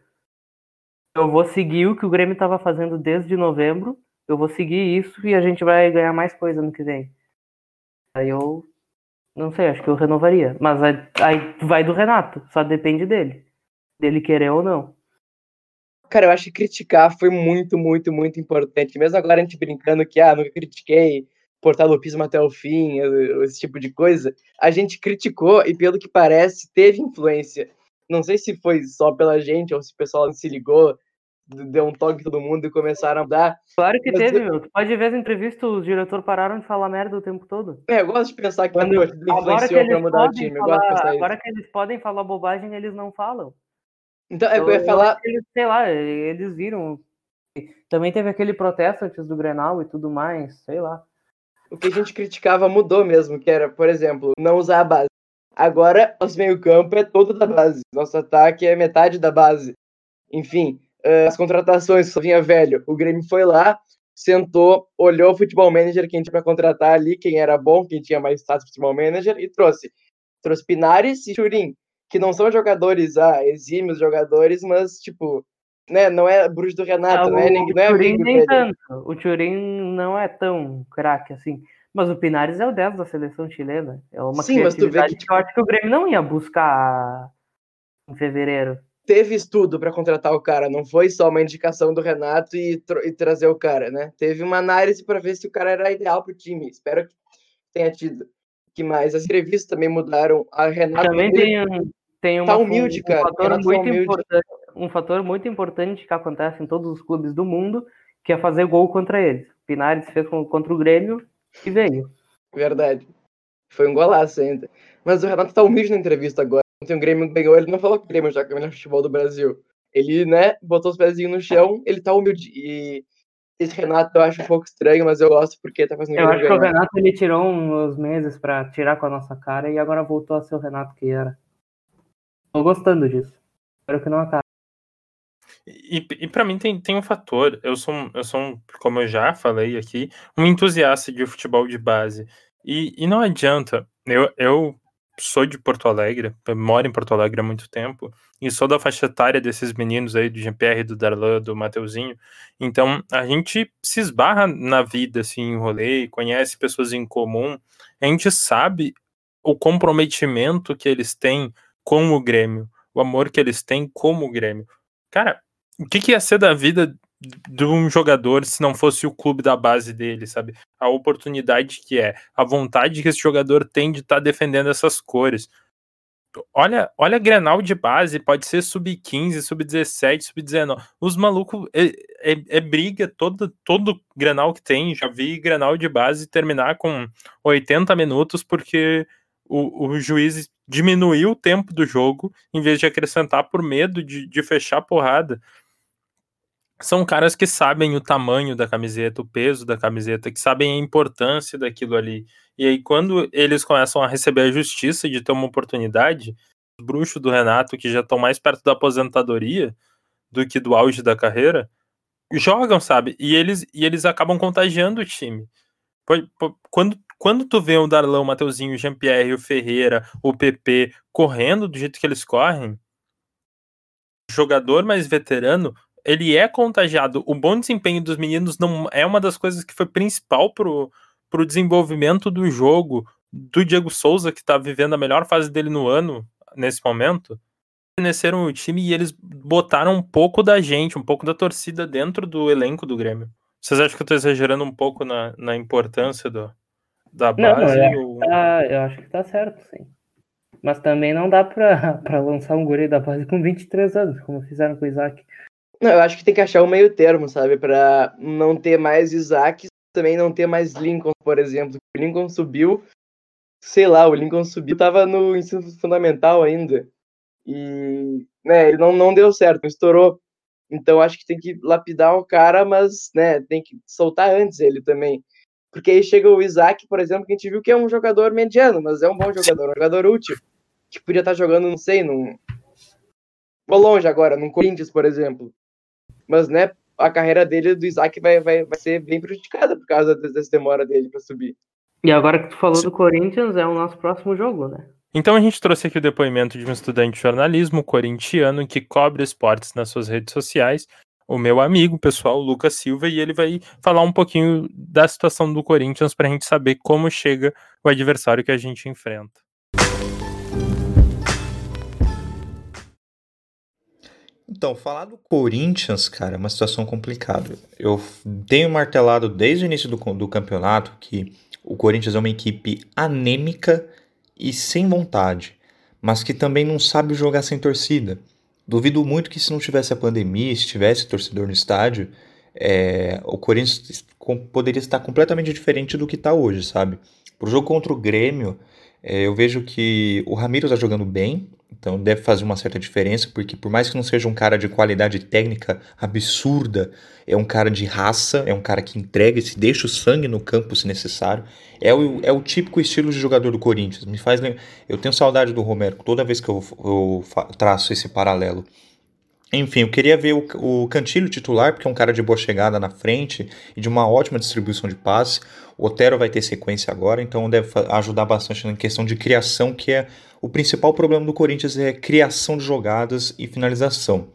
eu vou seguir o que o Grêmio estava fazendo desde novembro, eu vou seguir isso e a gente vai ganhar mais coisa no que vem. Eu não sei, acho que eu renovaria. Mas aí, aí vai do Renato, só depende dele. Dele querer ou não. Cara, eu acho que criticar foi muito, muito, muito importante. Mesmo agora a gente brincando que, ah, nunca critiquei, portalupismo até o fim, esse tipo de coisa. A gente criticou e, pelo que parece, teve influência. Não sei se foi só pela gente ou se o pessoal se ligou, deu um toque em todo mundo e começaram a mudar. Claro que Mas teve, eu- meu. Tu pode ver as entrevistas, os diretores pararam de falar merda o tempo todo. É, eu gosto de pensar que Quando- a torcida agora que influenciou pra mudar o time. Eu falar, pensar isso. agora que eles podem falar bobagem, eles não falam. Então, é que eu ia falar. eles, sei lá, eles viram. Também teve aquele protesto antes do Grenal e tudo mais, sei lá. o que a gente criticava mudou mesmo, que era, por exemplo, não usar a base. Agora, nosso meio-campo é todo da base. Nosso ataque é metade da base. Enfim, eh, as contratações só vinha velho. O Grêmio foi lá, sentou, olhou o futebol manager, quem tinha para contratar ali, quem era bom, quem tinha mais status futebol manager, e trouxe. Trouxe Pinares e Churin, que não são jogadores, ah, exímios jogadores, mas, tipo, né, não é bruxo do Renato, não é, não é amigo nem tanto. O Turin não é tão craque assim. Mas o Pinares é o 10 da seleção chilena. É uma Sim, mas tu vê que, que eu acho que o Grêmio não ia buscar em fevereiro. Teve estudo para contratar o cara, não foi só uma indicação do Renato e, e trazer o cara, né? Teve uma análise para ver se o cara era ideal pro time. Espero que tenha tido. Que mais? As entrevistas também mudaram. A Renato Também tem, um- tem uma, tá humilde, um, cara. fator tá muito humilde. importante, um fator muito importante que acontece em todos os clubes do mundo, que é fazer gol contra eles. O Pinares fez contra o Grêmio e veio. Verdade. Foi um golaço ainda. Mas o Renato tá humilde na entrevista agora. Ontem o Grêmio ganhou, ele não falou que o Grêmio joga o melhor futebol do Brasil. Ele, né, botou os pezinhos no chão, ele tá humilde. E Esse Renato eu acho um pouco estranho, mas eu gosto porque tá fazendo Eu acho que o ganhar. Renato ele tirou uns meses pra tirar com a nossa cara e agora voltou a ser o Renato que era. Tô gostando disso. Espero que não acabe. E, e para mim tem, tem um fator. Eu sou, um- eu sou um, como eu já falei aqui, um entusiasta de futebol de base. E, e não adianta. Eu, eu sou de Porto Alegre, moro em Porto Alegre há muito tempo, e sou da faixa etária desses meninos aí, do Jean-Pierre, do Darlan, do Mateuzinho. Então a gente se esbarra na vida, assim, em rolê, conhece pessoas em comum. A gente sabe o comprometimento que eles têm com o Grêmio, o amor que eles têm como o Grêmio. Cara, o que, que ia ser da vida de um jogador se não fosse o clube da base dele, sabe? A oportunidade que é, a vontade que esse jogador tem de estar defendendo essas cores. Olha, olha Grenal de base, pode ser sub-15, sub-17, sub-19. Os malucos é, é, é briga todo, todo Grenal que tem. Já vi Grenal de base terminar com 80 minutos porque o, o juiz diminuiu o tempo do jogo em vez de acrescentar por medo de, de fechar porrada são caras que sabem o tamanho da camiseta, o peso da camiseta, que sabem a importância daquilo ali. E aí, quando eles começam a receber a justiça de ter uma oportunidade, os bruxos do Renato, que já estão mais perto da aposentadoria do que do auge da carreira, jogam, sabe? E eles, e eles acabam contagiando o time. Quando, quando tu vê o Darlão, o Mateuzinho, o Jean-Pierre, o Ferreira, o PP correndo do jeito que eles correm, jogador mais veterano ele é contagiado. O bom desempenho dos meninos não é uma das coisas que foi principal pro, pro desenvolvimento do jogo do Diego Souza, que tá vivendo a melhor fase dele no ano, nesse momento. Conheceram o time e eles botaram um pouco da gente, um pouco da torcida dentro do elenco do Grêmio. Vocês acham que eu tô exagerando um pouco na, na importância do, da Não, base? é. ou- Ah, eu acho que tá certo, sim. Mas também não dá pra, pra lançar um guri da base com 23 anos, como fizeram com o Isaac. Não, eu acho que tem que achar um meio termo, sabe? Pra não ter mais Isaac, também não ter mais Lincoln, por exemplo. O Lincoln subiu, sei lá, o Lincoln subiu, tava no ensino fundamental ainda. E, né, ele não, não deu certo, estourou. Então acho que tem que lapidar o cara, mas, né, tem que soltar antes ele também. Porque aí chega o Isaac, por exemplo, que a gente viu que é um jogador mediano, mas é um bom jogador, um jogador útil. Que podia estar jogando, não sei, num. Vou longe agora, num Corinthians, por exemplo. Mas, né, a carreira dele do Isaac vai, vai, vai ser bem prejudicada por causa des- dessa demora dele pra subir. E agora que tu falou do Corinthians, é o nosso próximo jogo, né? Então a gente trouxe aqui o depoimento de um estudante de jornalismo corintiano que cobre esportes nas suas redes sociais, o meu amigo pessoal, Lucas Silva, e ele vai falar um pouquinho da situação do Corinthians para a gente saber como chega o adversário que a gente enfrenta. Então, falar do Corinthians, cara, é uma situação complicada. Eu tenho martelado desde o início do, do campeonato que o Corinthians é uma equipe anêmica e sem vontade, mas que também não sabe jogar sem torcida. Duvido muito que se não tivesse a pandemia, se tivesse torcedor no estádio, é, o Corinthians poderia estar completamente diferente do que está hoje, sabe? Pro jogo contra o Grêmio, é, eu vejo que o Ramiro está jogando bem, então deve fazer uma certa diferença, porque por mais que não seja um cara de qualidade técnica absurda, é um cara de raça, é um cara que entrega e se deixa o sangue no campo se necessário. É o, é o típico estilo de jogador do Corinthians. Me faz Eu tenho saudade do Romero toda vez que eu, eu traço esse paralelo. Enfim, eu queria ver o, o Cantilho titular, porque é um cara de boa chegada na frente e de uma ótima distribuição de passe. O Otero vai ter sequência agora, então deve ajudar bastante na questão de criação, que é o principal problema do Corinthians é criação de jogadas e finalização.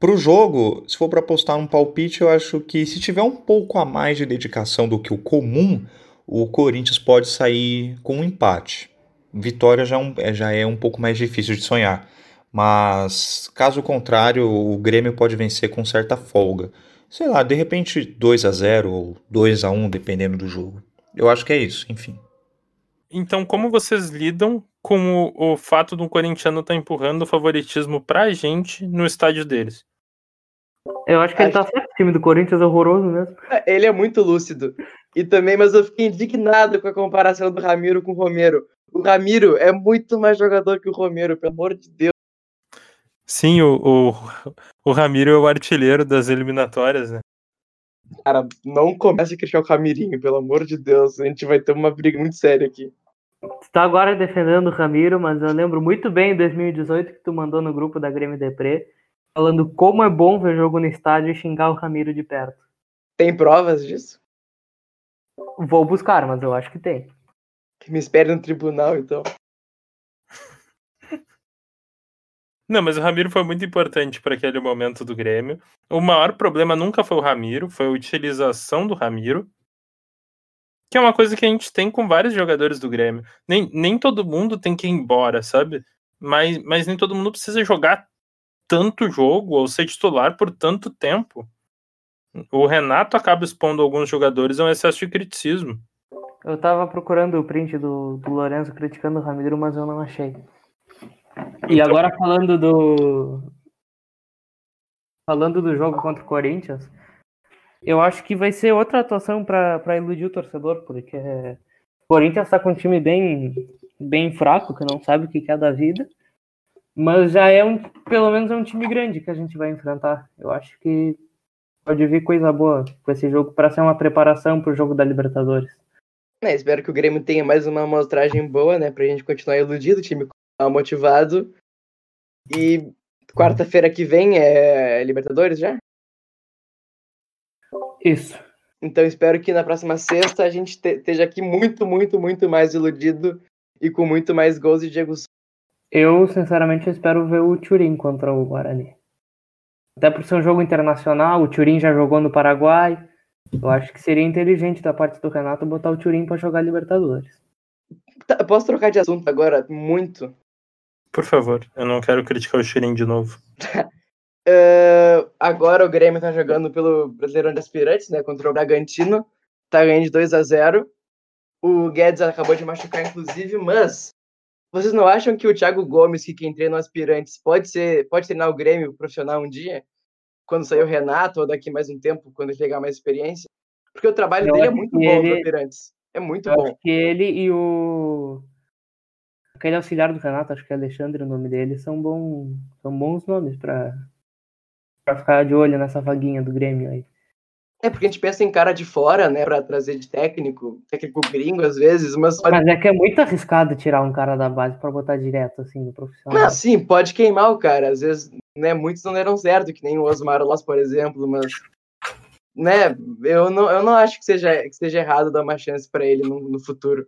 Para o jogo, se for para apostar um palpite, eu acho que se tiver um pouco a mais de dedicação do que o comum, o Corinthians pode sair com um empate. Vitória já é um, é- já é um pouco mais difícil de sonhar. Mas, caso contrário, o Grêmio pode vencer com certa folga. Sei lá, de repente 2 a 0 ou 2 a 1 dependendo do jogo. Eu acho que é isso, enfim. Então, como vocês lidam com o, o fato de um corintiano estar empurrando o favoritismo pra gente no estádio deles? Eu acho que ele tá certo, o time do Corinthians é horroroso mesmo. Ele é muito lúcido. E também, mas eu fiquei indignado com a comparação do Ramiro com o Romero. O Ramiro é muito mais jogador que o Romero, pelo amor de Deus. Sim, o, o, o Ramiro é o artilheiro das eliminatórias, né? Cara, não comece a criticar o Camirinho, pelo amor de Deus. A gente vai ter uma briga muito séria aqui. Tu tá agora defendendo o Ramiro, mas eu lembro muito bem em 2018 que tu mandou no grupo da Grêmio Depre, falando como é bom ver jogo no estádio e xingar o Ramiro de perto. Tem provas disso? Vou buscar, mas eu acho que tem. Que me espere no tribunal, então. Não, mas o Ramiro foi muito importante para aquele momento do Grêmio. O maior problema nunca foi o Ramiro, foi a utilização do Ramiro. Que é uma coisa que a gente tem com vários jogadores do Grêmio. Nem, nem todo mundo tem que ir embora, sabe? Mas, mas nem todo mundo precisa jogar tanto jogo ou ser titular por tanto tempo. O Renato acaba expondo alguns jogadores a um excesso de criticismo. Eu tava procurando o print do, do Lourenço criticando o Ramiro, mas eu não achei. E agora falando do. Falando do jogo contra o Corinthians, eu acho que vai ser outra atuação para iludir o torcedor, porque o Corinthians tá com um time bem, bem fraco, que não sabe o que é da vida. Mas já é um, pelo menos é um time grande que a gente vai enfrentar. Eu acho que pode vir coisa boa com esse jogo para ser uma preparação para o jogo da Libertadores. É, espero que o Grêmio tenha mais uma amostragem boa, né? Pra gente continuar iludido, o time motivado. E quarta-feira que vem é Libertadores já? Isso. Então espero que na próxima sexta a gente te- esteja aqui muito, muito, muito mais iludido e com muito mais gols de Diego Souza. Eu, sinceramente, espero ver o Turim contra o Guarani. Até por ser um jogo internacional, o Turim já jogou no Paraguai. Eu acho que seria inteligente da parte do Renato botar o Turim para jogar Libertadores. Tá, posso trocar de assunto agora? Muito. Por favor, eu não quero criticar o Shirin de novo. É, agora o Grêmio tá jogando pelo Brasileirão de Aspirantes, né? Contra o Bragantino. Tá ganhando de 2 a 0 O Guedes acabou de machucar, inclusive, mas vocês não acham que o Thiago Gomes, que quem treina o Aspirantes, pode ser, pode treinar o Grêmio profissional um dia? Quando sair o Renato, ou daqui mais um tempo, quando ele pegar mais experiência? Porque o trabalho Eu dele é muito bom ele- Aspirantes. É muito Eu bom. acho que ele e o. Aquele auxiliar do Renato, acho que é Alexandre o nome dele, são, bom... são bons nomes para pra ficar de olho nessa vaguinha do Grêmio aí. É porque a gente pensa em cara de fora, né? Pra trazer de técnico, técnico gringo às vezes, mas pode Mas é que é muito arriscado tirar um cara da base para botar direto assim no profissional. Ah, sim, pode queimar o cara. Às vezes, né, muitos não deram certo, que nem o Osmar Loss, por exemplo, mas. Né, eu não, eu não acho que seja, que seja errado dar uma chance pra ele no, no futuro.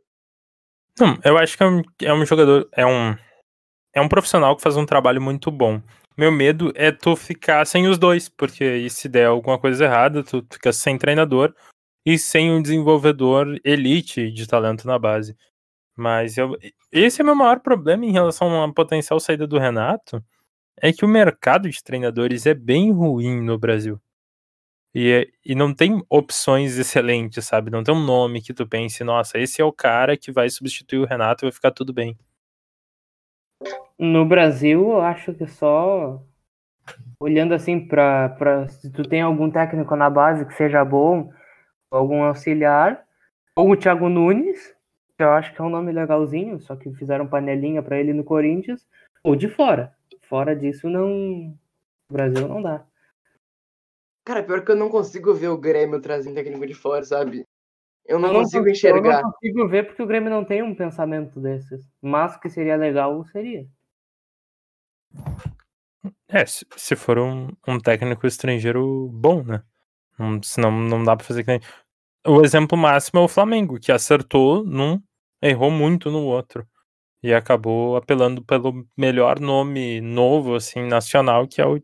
Não, eu acho que é um, é um jogador, é um, é um profissional que faz um trabalho muito bom. Meu medo é tu ficar sem os dois, porque se der alguma coisa errada, tu fica sem treinador e sem um desenvolvedor elite de talento na base. Mas eu, esse é o meu maior problema em relação à potencial saída do Renato, é que o mercado de treinadores é bem ruim no Brasil. E, é- e não tem opções excelentes, sabe? Não tem um nome que tu pense, nossa, esse é o cara que vai substituir o Renato e vai ficar tudo bem. No Brasil, eu acho que só olhando assim para se tu tem algum técnico na base que seja bom, algum auxiliar, ou o Thiago Nunes, que eu acho que é um nome legalzinho, só que fizeram panelinha para ele no Corinthians, ou de fora. Fora disso não, no Brasil não dá. Cara, pior que eu não consigo ver o Grêmio trazendo técnico de fora, sabe? Eu não Eu não consigo cons- enxergar. Eu não consigo ver porque o Grêmio não tem um pensamento desses. Mas que seria legal, seria. É, se, se for um, um técnico estrangeiro bom, né? Não, senão não dá pra fazer que nem. O exemplo máximo é o Flamengo, que acertou num, errou muito no outro. E acabou apelando pelo melhor nome novo, assim, nacional, que é o,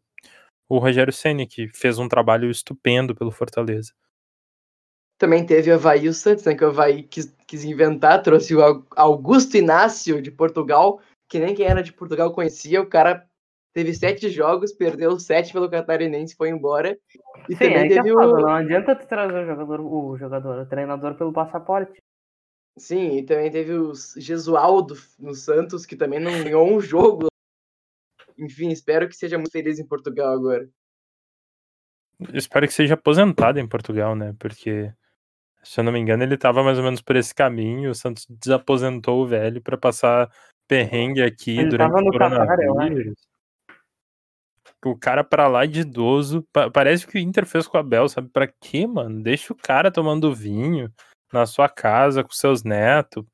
o Rogério Ceni, que fez um trabalho estupendo pelo Fortaleza. Também teve o Havaí e o Santos, né? Que o Havaí quis, quis inventar, trouxe o Au- Augusto Inácio de Portugal, que nem quem era de Portugal conhecia. O cara teve sete jogos, perdeu sete pelo Catarinense, foi embora. E Sim, também é teve o. não adianta tu trazer o jogador, o jogador, o treinador pelo passaporte. Sim, e também teve o Gesualdo no Santos, que também não ganhou um jogo. Enfim, espero que seja muito feliz em Portugal agora. Eu espero que seja aposentado em Portugal, né? Porque, se eu não me engano, ele tava mais ou menos por esse caminho. O Santos desaposentou o velho pra passar perrengue aqui Ele durante tava o no acho. coronavírus. o cara pra lá de idoso. pa- parece que o Inter fez com o Abel, sabe? Pra quê, mano? Deixa o cara tomando vinho na sua casa com seus netos.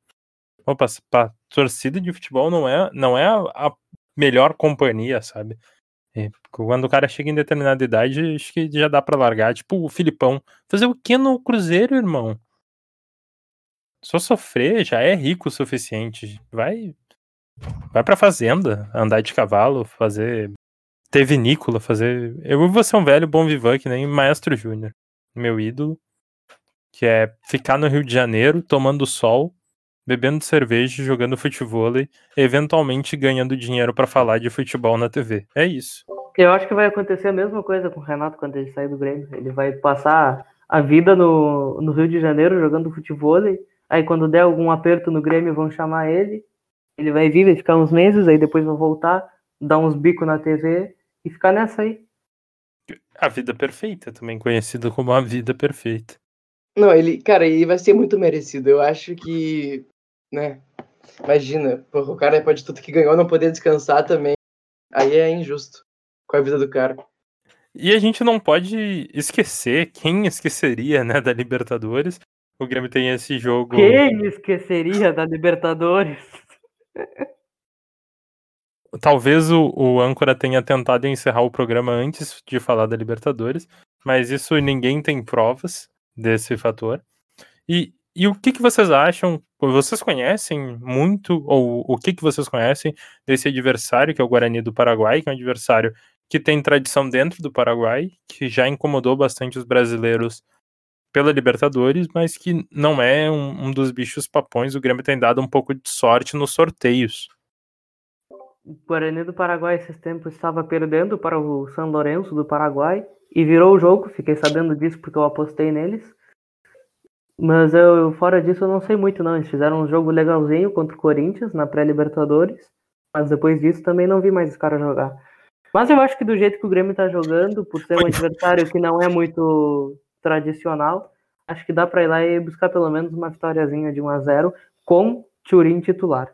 Opa, pra torcida de futebol não é, não é a, a melhor companhia, sabe? E quando o cara chega em determinada idade, acho que já dá pra largar. Tipo o Filipão. Fazer o que no Cruzeiro, irmão? Só sofrer já é rico o suficiente. Vai, vai pra fazenda, andar de cavalo, fazer ter vinícola, fazer. Eu vou ser um velho bom vivan que nem Maestro Júnior, meu ídolo, que é ficar no Rio de Janeiro tomando sol, bebendo cerveja, jogando futebol e eventualmente ganhando dinheiro pra falar de futebol na TV. É isso. Eu acho que vai acontecer a mesma coisa com o Renato quando ele sair do Grêmio. Ele vai passar a vida no, no Rio de Janeiro jogando futebol. Aí quando der algum aperto no Grêmio vão chamar ele. Ele vai vir, vai ficar uns meses, aí depois vai voltar, dar uns bicos na TV e ficar nessa aí. A vida perfeita, também conhecida como a vida perfeita. Não, ele, cara, ele vai ser muito merecido. Eu acho que, né? Imagina, porra, o cara pode tudo que ganhou não poder descansar também. Aí é injusto com a vida do cara. E a gente não pode esquecer, quem esqueceria, né, da Libertadores. O Grêmio tem esse jogo. Quem esqueceria da Libertadores? Talvez o, o âncora tenha tentado encerrar o programa antes de falar da Libertadores, mas isso ninguém tem provas desse fator. E, e o que, que vocês acham? Vocês conhecem muito, ou o que, que vocês conhecem desse adversário, que é o Guarani do Paraguai, que é um adversário que tem tradição dentro do Paraguai, que já incomodou bastante os brasileiros pela Libertadores, mas que não é um, um dos bichos papões. O Grêmio tem dado um pouco de sorte nos sorteios. O Guarani do Paraguai esses tempos estava perdendo para o São Lourenço do Paraguai e virou o jogo. Fiquei sabendo disso porque eu apostei neles. Mas eu, fora disso, eu não sei muito, não. Eles fizeram um jogo legalzinho contra o Corinthians na pré-Libertadores. Mas depois disso também não vi mais os caras jogar. Mas eu acho que do jeito que o Grêmio tá jogando, por ser um adversário que não é muito tradicional, acho que dá pra ir lá e buscar pelo menos uma vitóriazinha de 1 a 0 com Turim titular.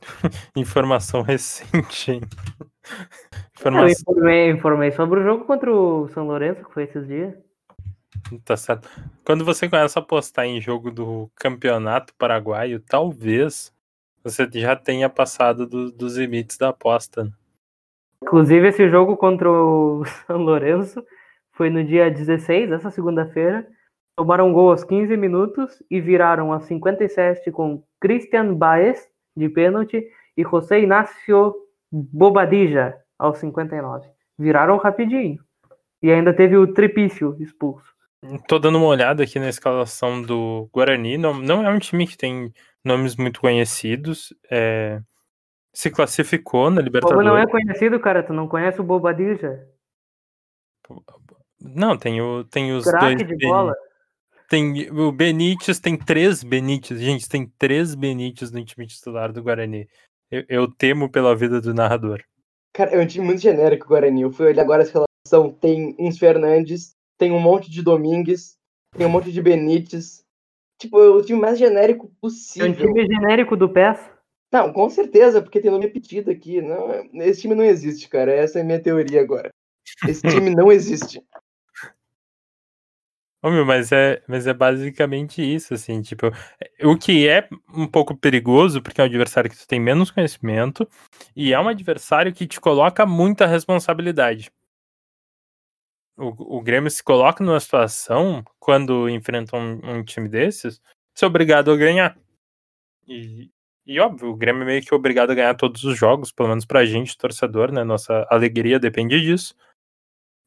Informação recente, hein? Eu Informação... informei, informei sobre o jogo contra o São Lourenço, que foi esses dias. Tá certo. Quando você começa a apostar em jogo do campeonato paraguaio, talvez você já tenha passado do- dos limites da aposta. né? Inclusive, esse jogo contra o São Lourenço foi no dia 16, essa segunda-feira. Tomaram gol aos 15 minutos e viraram aos 57 com Christian Baez, de pênalti, e José Inácio Bobadilla, aos 59. Viraram rapidinho. E ainda teve o Tripício expulso. Tô dando uma olhada aqui na escalação do Guarani. Não, não é um time que tem nomes muito conhecidos. é, Se classificou na Libertadores. não é conhecido, cara, tu não conhece o Bobadilla? Não, tem, o, tem os Craque dois. de Beni- bola. Tem o Benítez, tem três Benítez. Gente, tem três Benítez no time titular do Guarani. Eu, eu temo pela vida do narrador. Cara, é um time muito genérico o Guarani. Eu fui olhar agora essa relação. Tem uns Fernandes, tem um monte de Domingues, tem um monte de Benítez. Tipo, é o time mais genérico É um possível. time genérico do PES. Não, com certeza, porque tem nome repetido aqui. Não, esse time não existe, cara. Essa é a minha teoria agora. Esse time não existe. Ô, meu, mas é, mas é basicamente isso, assim, tipo, é- o que é um pouco perigoso, porque é um adversário que tu tem menos conhecimento, e é um adversário que te coloca muita responsabilidade. O, o Grêmio se coloca numa situação, quando enfrenta um, um time desses, ser obrigado a ganhar. E, e óbvio, o Grêmio é meio que obrigado a ganhar todos os jogos, pelo menos pra gente, torcedor, né? Nossa alegria depende disso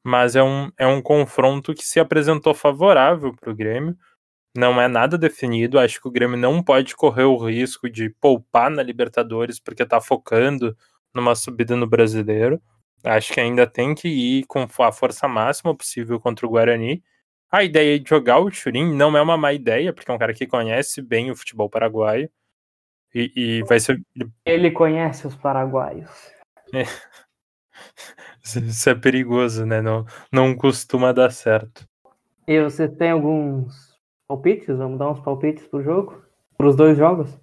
mas é um, é um confronto que se apresentou favorável para o Grêmio. Não é nada definido. Acho que o Grêmio não pode correr o risco de poupar na Libertadores porque está focando numa subida no brasileiro. Acho que ainda tem que ir com a força máxima possível contra o Guarani. A ideia de jogar o Churin não é uma má ideia, porque é um cara que conhece bem o futebol paraguaio. E, e vai ser. Ele conhece os paraguaios. Isso é perigoso, né? Não, não costuma dar certo. E você tem alguns palpites? Vamos dar uns palpites pro jogo? Para os dois jogos?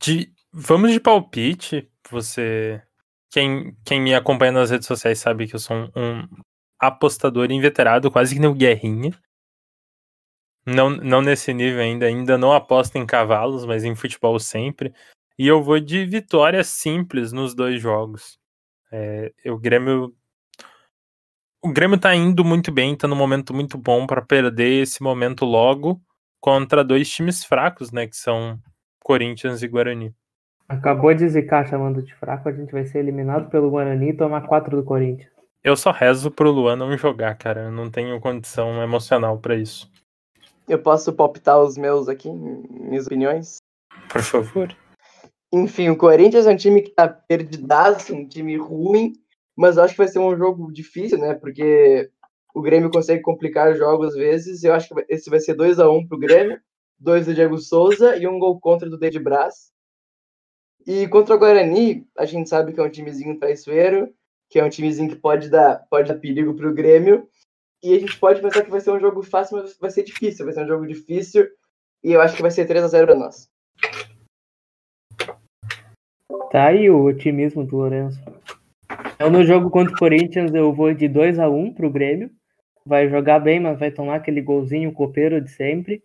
De, vamos de palpite. Você quem, quem me acompanha nas redes sociais sabe que eu sou um, um apostador inveterado, quase que nem o Guerrinha. Não, não nesse nível ainda, ainda não aposto em cavalos, mas em futebol sempre. E eu vou de vitória simples nos dois jogos. É, o Grêmio. O Grêmio tá indo muito bem, tá num momento muito bom para perder esse momento logo contra dois times fracos, né? Que são Corinthians e Guarani. Acabou de zicar chamando de fraco, a gente vai ser eliminado pelo Guarani e tomar quatro do Corinthians. Eu só rezo pro Luan não jogar, cara. Eu não tenho condição emocional para isso. Eu posso palpitar os meus aqui, minhas opiniões? Por favor. Enfim, o Corinthians é um time que tá perdidaço, um time ruim, mas eu acho que vai ser um jogo difícil, né? Porque o Grêmio consegue complicar jogos às vezes. Eu acho que esse vai ser 2 a 1 um pro Grêmio, dois do Diego Souza e um gol contra do David Braz. E contra o Guarani, a gente sabe que é um timezinho traiçoeiro, que é um timezinho que pode dar, pode dar perigo pro Grêmio. E a gente pode pensar que vai ser um jogo fácil, mas vai ser difícil. Vai ser um jogo difícil. E eu acho que vai ser 3 a 0 para nós. Tá aí o otimismo do Lourenço. Eu no jogo contra o Corinthians eu vou de 2 a 1 pro Grêmio. Vai jogar bem, mas vai tomar aquele golzinho copeiro de sempre.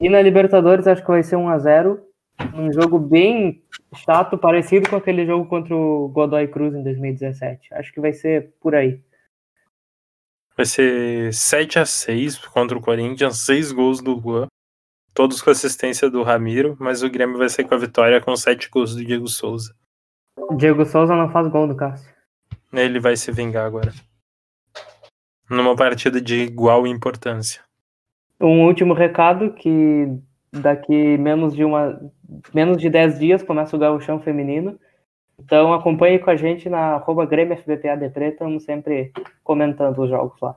E na Libertadores acho que vai ser 1 a 0 um jogo bem chato, parecido com aquele jogo contra o Godoy Cruz em 2017. Acho que vai ser por aí. Vai ser 7 a 6 contra o Corinthians, 6 gols do Luan, todos com assistência do Ramiro, mas o Grêmio vai sair com a vitória com 7 gols do Diego Souza. Diego Souza não faz gol do Cássio. Ele vai se vingar agora. Numa partida de igual importância. Um último recado que daqui menos de uma menos de 10 dias começa o gauchão feminino. Então acompanhe com a gente na arroba Grêmio FBPA de Preta, estamos sempre comentando os jogos lá.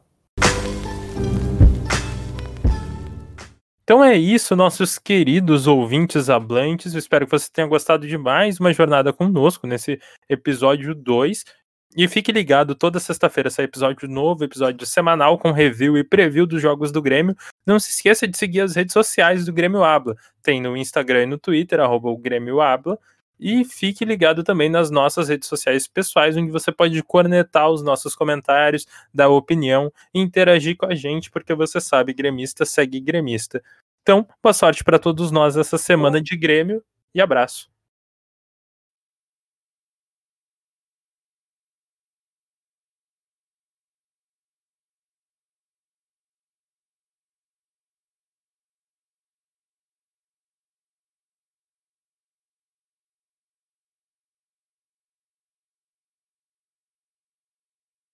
Então é isso, nossos queridos ouvintes hablantes. Eu espero que você tenha gostado de mais uma jornada conosco nesse episódio 2. E fique ligado, toda sexta-feira sai episódio novo, episódio semanal com review e preview dos jogos do Grêmio. Não se esqueça de seguir as redes sociais do Grêmio Abla. Tem no Instagram e no Twitter, arroba o Grêmio Abla. E fique ligado também nas nossas redes sociais pessoais, onde você pode cornetar os nossos comentários, dar opinião e interagir com a gente, porque você sabe, gremista segue gremista. Então, boa sorte para todos nós essa semana de Grêmio e abraço.